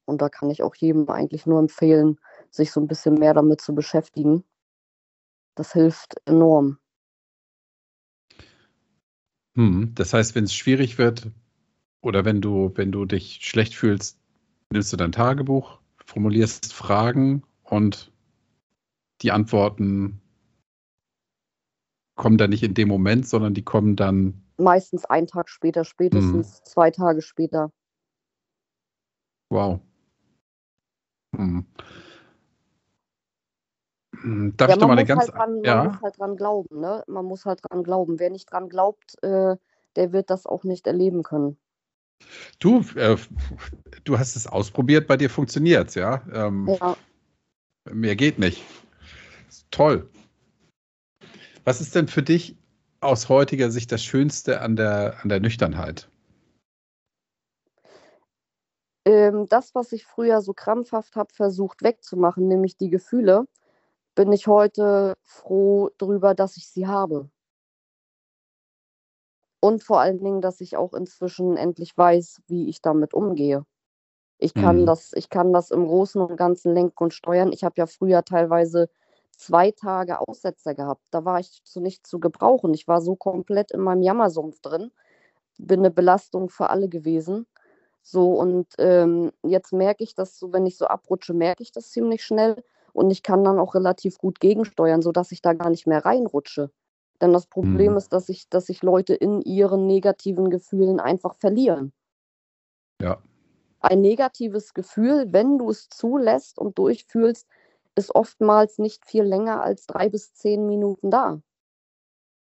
Und da kann ich auch jedem eigentlich nur empfehlen, sich so ein bisschen mehr damit zu beschäftigen. Das hilft enorm. Hm, das heißt, wenn es schwierig wird oder wenn du, wenn du dich schlecht fühlst, nimmst du dein Tagebuch, formulierst Fragen und die Antworten kommen dann nicht in dem Moment, sondern die kommen dann. Meistens einen Tag später, spätestens hm. zwei Tage später. Wow. Hm. Hm, darf ja, ich doch mal eine ganz. Halt dran, ja? Man muss halt dran glauben, ne? Man muss halt dran glauben. Wer nicht dran glaubt, äh, der wird das auch nicht erleben können. Du, äh, du hast es ausprobiert, bei dir funktioniert es, ja? Ähm, ja. Mehr geht nicht. Toll. Was ist denn für dich aus heutiger Sicht das Schönste an der, an der Nüchternheit? Ähm, das, was ich früher so krampfhaft habe versucht wegzumachen, nämlich die Gefühle, bin ich heute froh darüber, dass ich sie habe. Und vor allen Dingen, dass ich auch inzwischen endlich weiß, wie ich damit umgehe. Ich kann, mhm. das, ich kann das im Großen und Ganzen lenken und steuern. Ich habe ja früher teilweise zwei Tage Aussetzer gehabt. Da war ich zu nichts zu gebrauchen. Ich war so komplett in meinem Jammersumpf drin. Bin eine Belastung für alle gewesen. So, und ähm, jetzt merke ich das so, wenn ich so abrutsche, merke ich das ziemlich schnell. Und ich kann dann auch relativ gut gegensteuern, sodass ich da gar nicht mehr reinrutsche. Denn das Problem mhm. ist, dass sich dass ich Leute in ihren negativen Gefühlen einfach verlieren. Ja. Ein negatives Gefühl, wenn du es zulässt und durchfühlst, ist oftmals nicht viel länger als drei bis zehn Minuten da.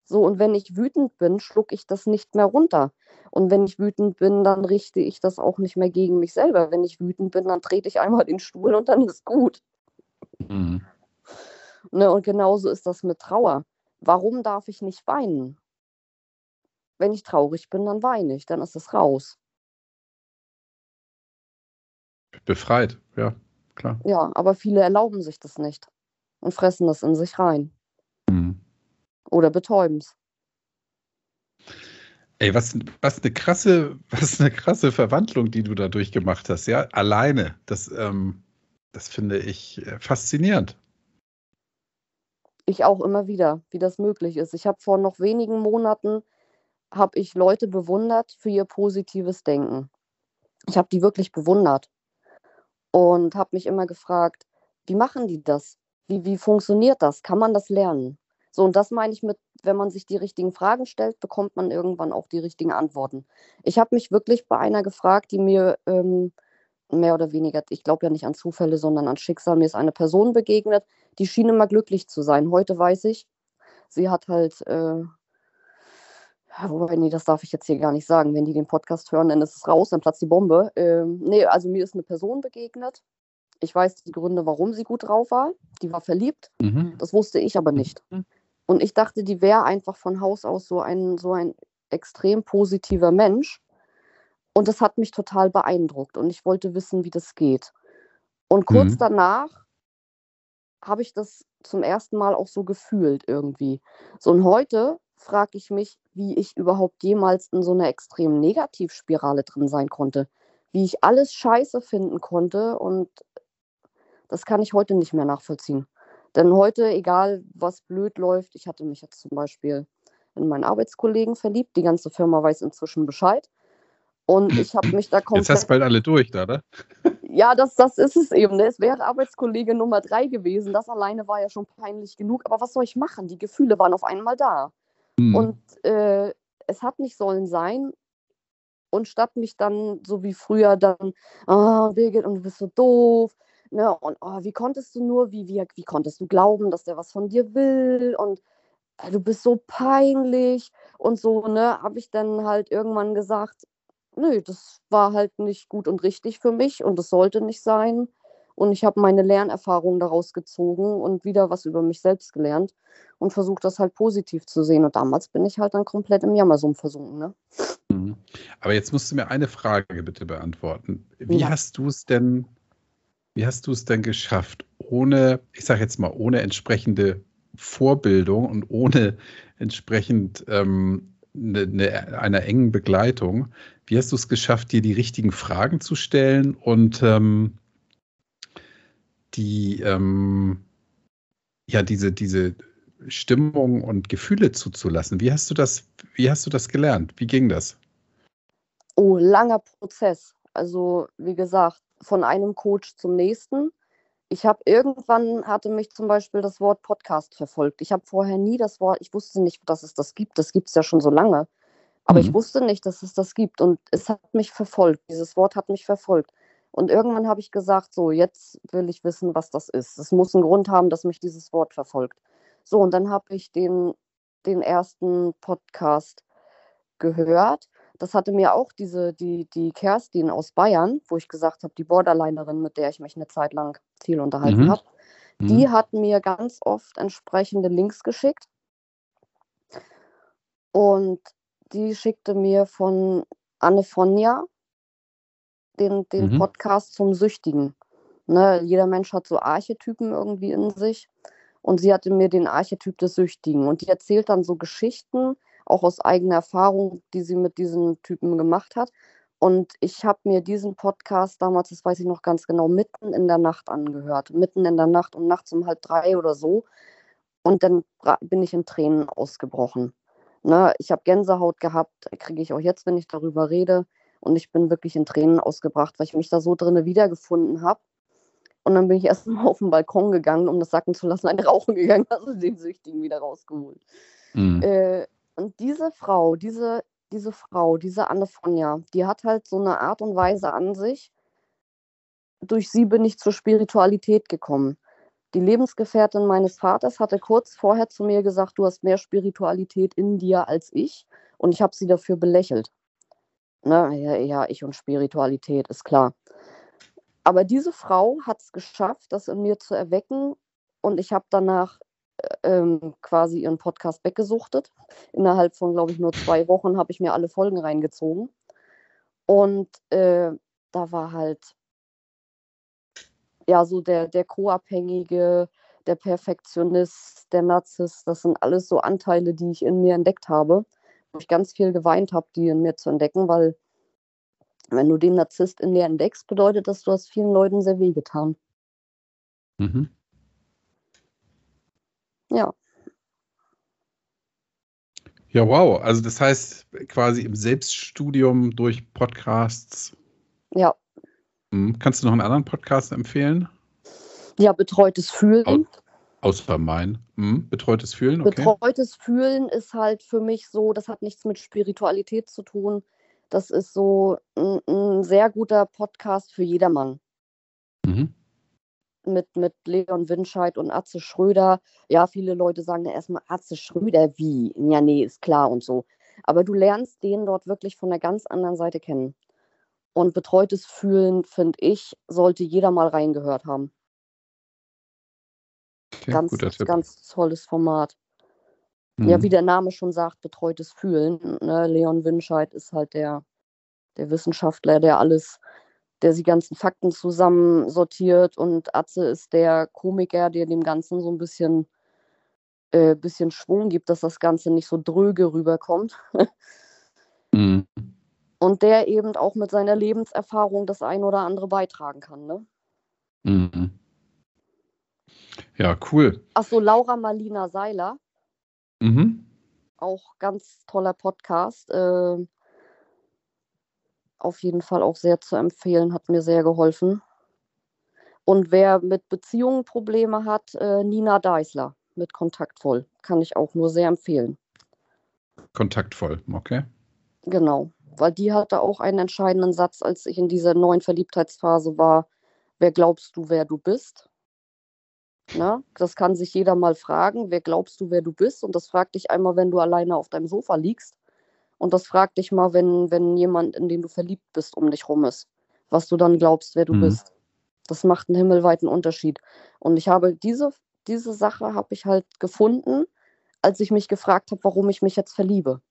So, und wenn ich wütend bin, schlucke ich das nicht mehr runter. Und wenn ich wütend bin, dann richte ich das auch nicht mehr gegen mich selber. Wenn ich wütend bin, dann trete ich einmal den Stuhl und dann ist gut. Mhm. Ne, und genauso ist das mit Trauer. Warum darf ich nicht weinen? Wenn ich traurig bin, dann weine ich, dann ist es raus. Befreit, ja, klar. Ja, aber viele erlauben sich das nicht und fressen das in sich rein. Mhm. Oder betäuben es. Ey, was, was, eine krasse, was eine krasse Verwandlung, die du da durchgemacht hast, ja, alleine. Das, ähm, das finde ich äh, faszinierend. Ich auch immer wieder, wie das möglich ist. Ich habe vor noch wenigen Monaten habe ich Leute bewundert für ihr positives Denken. Ich habe die wirklich bewundert und habe mich immer gefragt, wie machen die das? Wie, wie funktioniert das? Kann man das lernen? So, und das meine ich mit, wenn man sich die richtigen Fragen stellt, bekommt man irgendwann auch die richtigen Antworten. Ich habe mich wirklich bei einer gefragt, die mir ähm, mehr oder weniger, ich glaube ja nicht an Zufälle, sondern an Schicksal. Mir ist eine Person begegnet, die schien immer glücklich zu sein. Heute weiß ich, sie hat halt, äh, wobei, nee, das darf ich jetzt hier gar nicht sagen. Wenn die den Podcast hören, dann ist es raus, dann platzt die Bombe. Ähm, nee, also mir ist eine Person begegnet. Ich weiß die Gründe, warum sie gut drauf war. Die war verliebt. Mhm. Das wusste ich aber nicht. Mhm. Und ich dachte, die wäre einfach von Haus aus so ein, so ein extrem positiver Mensch. Und das hat mich total beeindruckt und ich wollte wissen, wie das geht. Und kurz mhm. danach habe ich das zum ersten Mal auch so gefühlt irgendwie. So und heute frage ich mich, wie ich überhaupt jemals in so einer extremen Negativspirale drin sein konnte. Wie ich alles scheiße finden konnte und das kann ich heute nicht mehr nachvollziehen. Denn heute, egal was blöd läuft, ich hatte mich jetzt zum Beispiel in meinen Arbeitskollegen verliebt, die ganze Firma weiß inzwischen Bescheid. Und ich habe mich da komplett. Jetzt hast du bald alle durch, da, ne? Ja, das, das ist es eben. Ne? Es wäre Arbeitskollege Nummer drei gewesen. Das alleine war ja schon peinlich genug. Aber was soll ich machen? Die Gefühle waren auf einmal da. Mhm. Und äh, es hat nicht sollen sein. Und statt mich dann, so wie früher, dann, ah, oh, Birgit, und du bist so doof. Ne? Und oh, wie konntest du nur, wie, wie, wie konntest du glauben, dass der was von dir will? Und äh, du bist so peinlich. Und so, ne, habe ich dann halt irgendwann gesagt, nö, das war halt nicht gut und richtig für mich und das sollte nicht sein. Und ich habe meine Lernerfahrungen daraus gezogen und wieder was über mich selbst gelernt und versucht, das halt positiv zu sehen. Und damals bin ich halt dann komplett im Jammersumpf versunken. Ne? Mhm. Aber jetzt musst du mir eine Frage bitte beantworten. Wie ja. hast du es denn, wie hast du es denn geschafft, ohne, ich sage jetzt mal, ohne entsprechende Vorbildung und ohne entsprechend ähm, eine, eine, einer engen Begleitung, wie hast du es geschafft, dir die richtigen Fragen zu stellen und ähm, die, ähm, ja, diese, diese Stimmung und Gefühle zuzulassen? Wie hast du das, wie hast du das gelernt? Wie ging das? Oh, langer Prozess. Also, wie gesagt, von einem Coach zum nächsten. Ich habe irgendwann hatte mich zum Beispiel das Wort Podcast verfolgt. Ich habe vorher nie das Wort, ich wusste nicht, dass es das gibt. Das gibt es ja schon so lange. Aber mhm. ich wusste nicht, dass es das gibt und es hat mich verfolgt. Dieses Wort hat mich verfolgt. Und irgendwann habe ich gesagt, so, jetzt will ich wissen, was das ist. Es muss einen Grund haben, dass mich dieses Wort verfolgt. So, und dann habe ich den, den ersten Podcast gehört. Das hatte mir auch diese, die, die Kerstin aus Bayern, wo ich gesagt habe, die Borderlinerin, mit der ich mich eine Zeit lang viel unterhalten mhm. habe, die mhm. hat mir ganz oft entsprechende Links geschickt Und die schickte mir von Anne Fonja den, den Mhm. Podcast zum Süchtigen. Ne, jeder Mensch hat so Archetypen irgendwie in sich. Und sie hatte mir den Archetyp des Süchtigen. Und die erzählt dann so Geschichten, auch aus eigener Erfahrung, die sie mit diesen Typen gemacht hat. Und ich habe mir diesen Podcast damals, das weiß ich noch ganz genau, mitten in der Nacht angehört. Mitten in der Nacht um nachts um halb drei oder so. Und dann bin ich in Tränen ausgebrochen. Ne, ich habe Gänsehaut gehabt, kriege ich auch jetzt, wenn ich darüber rede. Und ich bin wirklich in Tränen ausgebracht, weil ich mich da so drinne wiedergefunden habe. Und dann bin ich erst mal auf den Balkon gegangen, um das sacken zu lassen, eine rauchen gegangen, also den Süchtigen wieder rausgeholt. Mhm. Äh, und diese Frau, diese, diese Frau, diese Anne Fonja, die hat halt so eine Art und Weise an sich. Durch sie bin ich zur Spiritualität gekommen. Die Lebensgefährtin meines Vaters hatte kurz vorher zu mir gesagt, du hast mehr Spiritualität in dir als ich. Und ich habe sie dafür belächelt. Ne? Ja, ja, ich und Spiritualität, ist klar. Aber diese Frau hat es geschafft, das in mir zu erwecken. Und ich habe danach ähm, quasi ihren Podcast weggesuchtet. Innerhalb von, glaube ich, nur zwei Wochen habe ich mir alle Folgen reingezogen. Und äh, da war halt ja so der, der Co-Abhängige, der Perfektionist, der Narzisst, das sind alles so Anteile, die ich in mir entdeckt habe, wo ich ganz viel geweint habe, die in mir zu entdecken, weil wenn du den Narzisst in dir entdeckst, bedeutet das, du hast vielen Leuten sehr wehgetan. Mhm. Ja, Ja, wow. Also das heißt quasi im Selbststudium durch Podcasts. ja. Mhm. Kannst du noch einen anderen Podcast empfehlen? Ja, betreutes Fühlen. Außer mein. Mhm. Betreutes Fühlen, okay. Betreutes Fühlen ist halt für mich so, das hat nichts mit Spiritualität zu tun. Das ist so ein, ein sehr guter Podcast für jedermann. Mhm. Mit, mit Leon Winscheid und Atze Schröder. Ja, viele Leute sagen ja erstmal, Atze Schröder, wie? Ja, nee, ist klar und so. Aber du lernst den dort wirklich von einer ganz anderen Seite kennen. Und betreutes Fühlen, finde ich, sollte jeder mal reingehört haben. Okay, ganz, ganz tolles Format. Mhm. Ja, wie der Name schon sagt, betreutes Fühlen. Ne? Leon Winscheid ist halt der, der Wissenschaftler, der alles, der die ganzen Fakten zusammensortiert und Atze ist der Komiker, der dem Ganzen so ein bisschen, äh, bisschen Schwung gibt, dass das Ganze nicht so dröge rüberkommt. Mhm. Und der eben auch mit seiner Lebenserfahrung das ein oder andere beitragen kann. Ne? Mhm. Ja, cool. Achso, Laura Marlina Seiler, Mhm. auch ganz toller Podcast. Äh, auf jeden Fall auch sehr zu empfehlen, hat mir sehr geholfen. Und wer mit Beziehungen Probleme hat, äh, Nina Deißler mit Kontaktvoll. Kann ich auch nur sehr empfehlen. Kontaktvoll, okay. Genau. Weil die hatte auch einen entscheidenden Satz, als ich in dieser neuen Verliebtheitsphase war. Wer glaubst du, wer du bist? Na, das kann sich jeder mal fragen. Wer glaubst du, wer du bist? Und das fragt dich einmal, wenn du alleine auf deinem Sofa liegst. Und das fragt dich mal, wenn, wenn jemand, in den du verliebt bist, um dich rum ist. Was du dann glaubst, wer du Mhm. bist. Das macht einen himmelweiten Unterschied. Und ich habe diese, diese Sache habe ich halt gefunden, als ich mich gefragt habe, warum ich mich jetzt verliebe.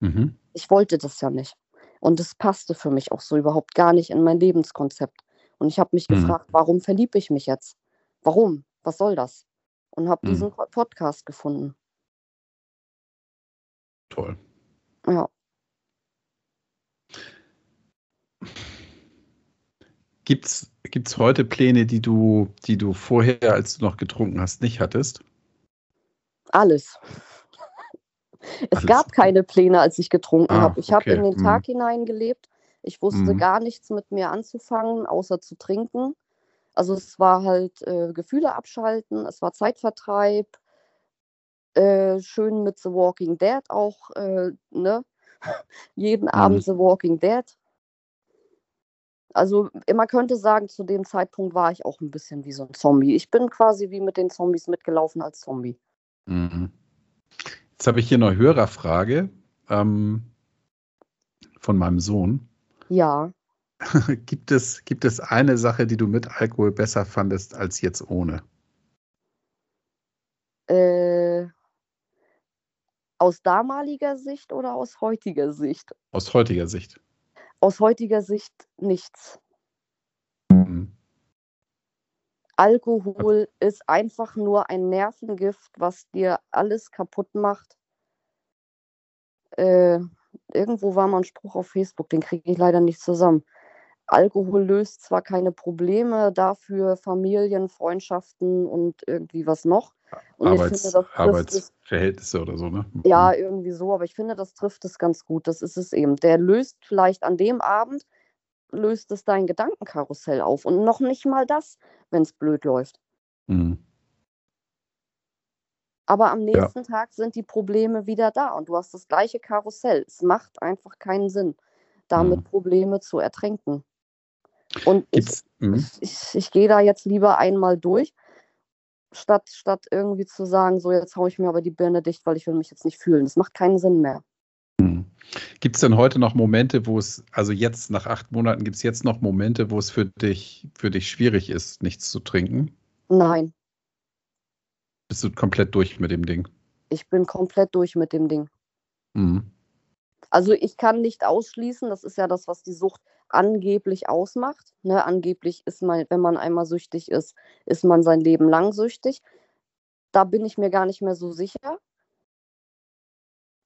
Mhm. Ich wollte das ja nicht. Und es passte für mich auch so überhaupt gar nicht in mein Lebenskonzept. Und ich habe mich Mhm. gefragt, warum verliebe ich mich jetzt? Warum? Was soll das? Und habe Mhm. diesen Po- Podcast gefunden. Toll. Ja. Gibt's, gibt's heute Pläne, die du, die du vorher, als du noch getrunken hast, nicht hattest? Alles. Es Alles. gab keine Pläne, als ich getrunken Ah, habe. Ich habe okay. in den Mhm. Tag hineingelebt. Ich wusste Mhm. gar nichts mit mir anzufangen, außer zu trinken. Also es war halt äh, Gefühle abschalten, es war Zeitvertreib, äh, schön mit The Walking Dead auch, äh, ne? Jeden Abend Mhm. The Walking Dead. Also man könnte sagen, zu dem Zeitpunkt war ich auch ein bisschen wie so ein Zombie. Ich bin quasi wie mit den Zombies mitgelaufen als Zombie. Mhm. Jetzt habe ich hier eine Hörerfrage ähm, von meinem Sohn. Ja, gibt, es, gibt es eine Sache, die du mit Alkohol besser fandest als jetzt ohne? äh, Aus damaliger Sicht oder aus heutiger Sicht? Aus heutiger Sicht. Aus heutiger Sicht nichts. Mhm. Alkohol ist einfach nur ein Nervengift, was dir alles kaputt macht. Äh, irgendwo war mal ein Spruch auf Facebook, den kriege ich leider nicht zusammen. Alkohol löst zwar keine Probleme, dafür Familien, Freundschaften und irgendwie was noch. Arbeits, finde, Arbeitsverhältnisse es, oder so, ne? Ja, irgendwie so, aber ich finde, das trifft es ganz gut. Das ist es eben. Der löst vielleicht an dem Abend, löst es dein Gedankenkarussell auf. Und noch nicht mal das, wenn es blöd läuft. Mhm. Aber am nächsten ja. Tag sind die Probleme wieder da und du hast das gleiche Karussell. Es macht einfach keinen Sinn, damit mhm. Probleme zu ertränken. Und ich, mhm. ich, ich gehe da jetzt lieber einmal durch, statt, statt irgendwie zu sagen, so jetzt haue ich mir aber die Birne dicht, weil ich will mich jetzt nicht fühlen. Das macht keinen Sinn mehr. Mhm. Gibt es denn heute noch Momente, wo es, also jetzt nach acht Monaten, gibt es jetzt noch Momente, wo es für dich, für dich schwierig ist, nichts zu trinken? Nein. Bist du komplett durch mit dem Ding? Ich bin komplett durch mit dem Ding. Mhm. Also ich kann nicht ausschließen, das ist ja das, was die Sucht angeblich ausmacht. Ne? Angeblich ist man, wenn man einmal süchtig ist, ist man sein Leben lang süchtig. Da bin ich mir gar nicht mehr so sicher.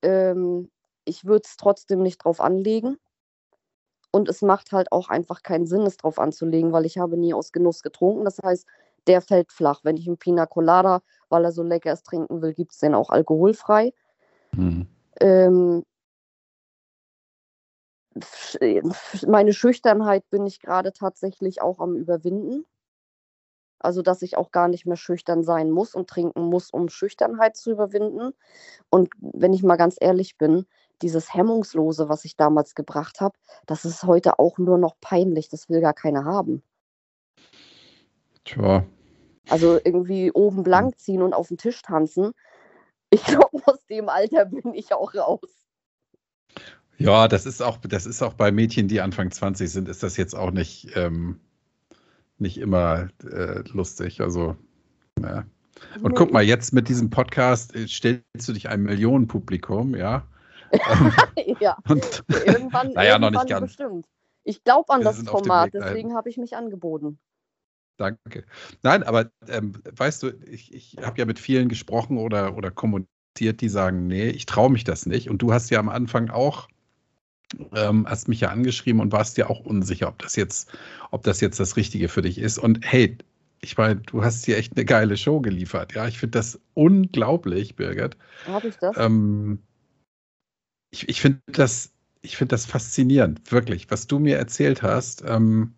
Ähm, ich würde es trotzdem nicht drauf anlegen. Und es macht halt auch einfach keinen Sinn, es drauf anzulegen, weil ich habe nie aus Genuss getrunken. Das heißt, der fällt flach. Wenn ich einen Pina Colada, weil er so lecker ist, trinken will, gibt es den auch alkoholfrei. Mhm. Ähm, meine Schüchternheit bin ich gerade tatsächlich auch am Überwinden. Also, dass ich auch gar nicht mehr schüchtern sein muss und trinken muss, um Schüchternheit zu überwinden. Und wenn ich mal ganz ehrlich bin, dieses Hemmungslose, was ich damals gebracht habe, das ist heute auch nur noch peinlich. Das will gar keiner haben. Tja, also irgendwie oben blank hm. ziehen und auf den Tisch tanzen. Ich glaube, aus dem Alter bin ich auch raus. Ja, das ist auch, das ist auch bei Mädchen, die Anfang 20 sind, ist das jetzt auch nicht, ähm, nicht immer äh, lustig. Also, ja. Und guck mal, jetzt mit diesem Podcast äh, stellst du dich einem Millionenpublikum, ja? ja. Und, irgendwann, naja, irgendwann noch nicht ganz. bestimmt. Ich glaube an das Format, deswegen habe ich mich angeboten. Danke. Nein, aber ähm, weißt du, ich, ich habe ja mit vielen gesprochen oder, oder kommuniziert, die sagen, nee, ich traue mich das nicht. Und du hast ja am Anfang auch, ähm, hast mich ja angeschrieben und warst ja auch unsicher, ob das jetzt, ob das jetzt das Richtige für dich ist. Und hey, ich meine, du hast hier echt eine geile Show geliefert. Ja, ich finde das unglaublich, Birgit. Habe ich das? Ähm, ich ich finde das, ich das faszinierend, wirklich, was du mir erzählt hast. Ähm,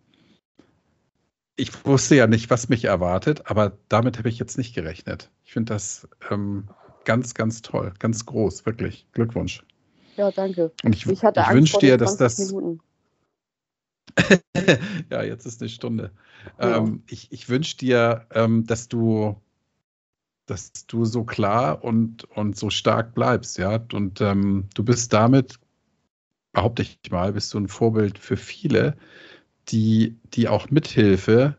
ich wusste ja nicht, was mich erwartet, aber damit habe ich jetzt nicht gerechnet. Ich finde das ähm, ganz, ganz toll, ganz groß, wirklich. Glückwunsch. Ja, danke. Und ich, ich, ich wünsche dir, dass das. ja, jetzt ist eine Stunde. Ja. Ähm, ich ich wünsche dir, ähm, dass du dass du so klar und, und so stark bleibst, ja. Und ähm, du bist damit, behaupte ich mal, bist du ein Vorbild für viele, die, die auch mithilfe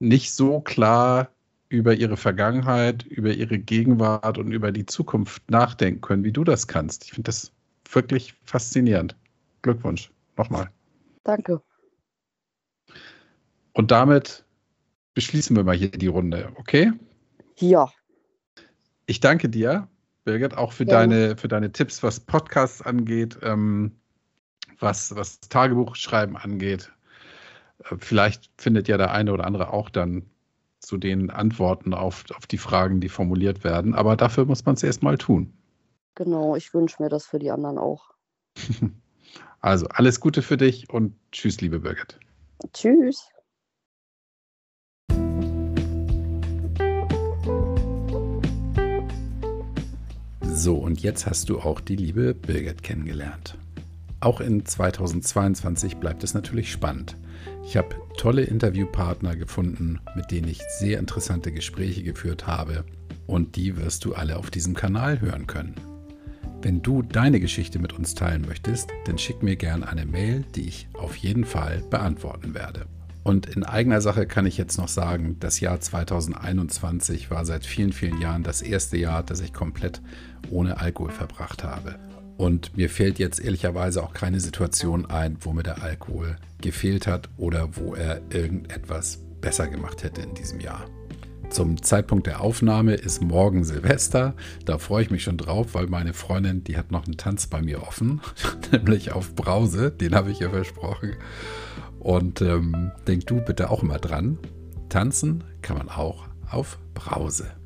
nicht so klar über ihre Vergangenheit, über ihre Gegenwart und über die Zukunft nachdenken können, wie du das kannst. Ich finde das wirklich faszinierend. Glückwunsch. Nochmal. Danke. Und damit beschließen wir mal hier die Runde, okay? Ja. Ich danke dir, Birgit, auch für, ja. deine, für deine Tipps, was Podcasts angeht. Ähm, was, was Tagebuchschreiben angeht. Äh, vielleicht findet ja der eine oder andere auch dann zu den Antworten auf, auf die Fragen, die formuliert werden. Aber dafür muss man es erstmal tun. Genau, ich wünsche mir das für die anderen auch. Also alles Gute für dich und tschüss, liebe Birgit. Tschüss. So, und jetzt hast du auch die liebe Birgit kennengelernt. Auch in 2022 bleibt es natürlich spannend. Ich habe tolle Interviewpartner gefunden, mit denen ich sehr interessante Gespräche geführt habe und die wirst du alle auf diesem Kanal hören können. Wenn du deine Geschichte mit uns teilen möchtest, dann schick mir gerne eine Mail, die ich auf jeden Fall beantworten werde. Und in eigener Sache kann ich jetzt noch sagen, das Jahr 2021 war seit vielen, vielen Jahren das erste Jahr, das ich komplett ohne Alkohol verbracht habe. Und mir fällt jetzt ehrlicherweise auch keine Situation ein, wo mir der Alkohol gefehlt hat oder wo er irgendetwas besser gemacht hätte in diesem Jahr. Zum Zeitpunkt der Aufnahme ist morgen Silvester. Da freue ich mich schon drauf, weil meine Freundin, die hat noch einen Tanz bei mir offen, nämlich auf Brause. Den habe ich ihr versprochen. Und ähm, denk du bitte auch immer dran. Tanzen kann man auch auf Brause.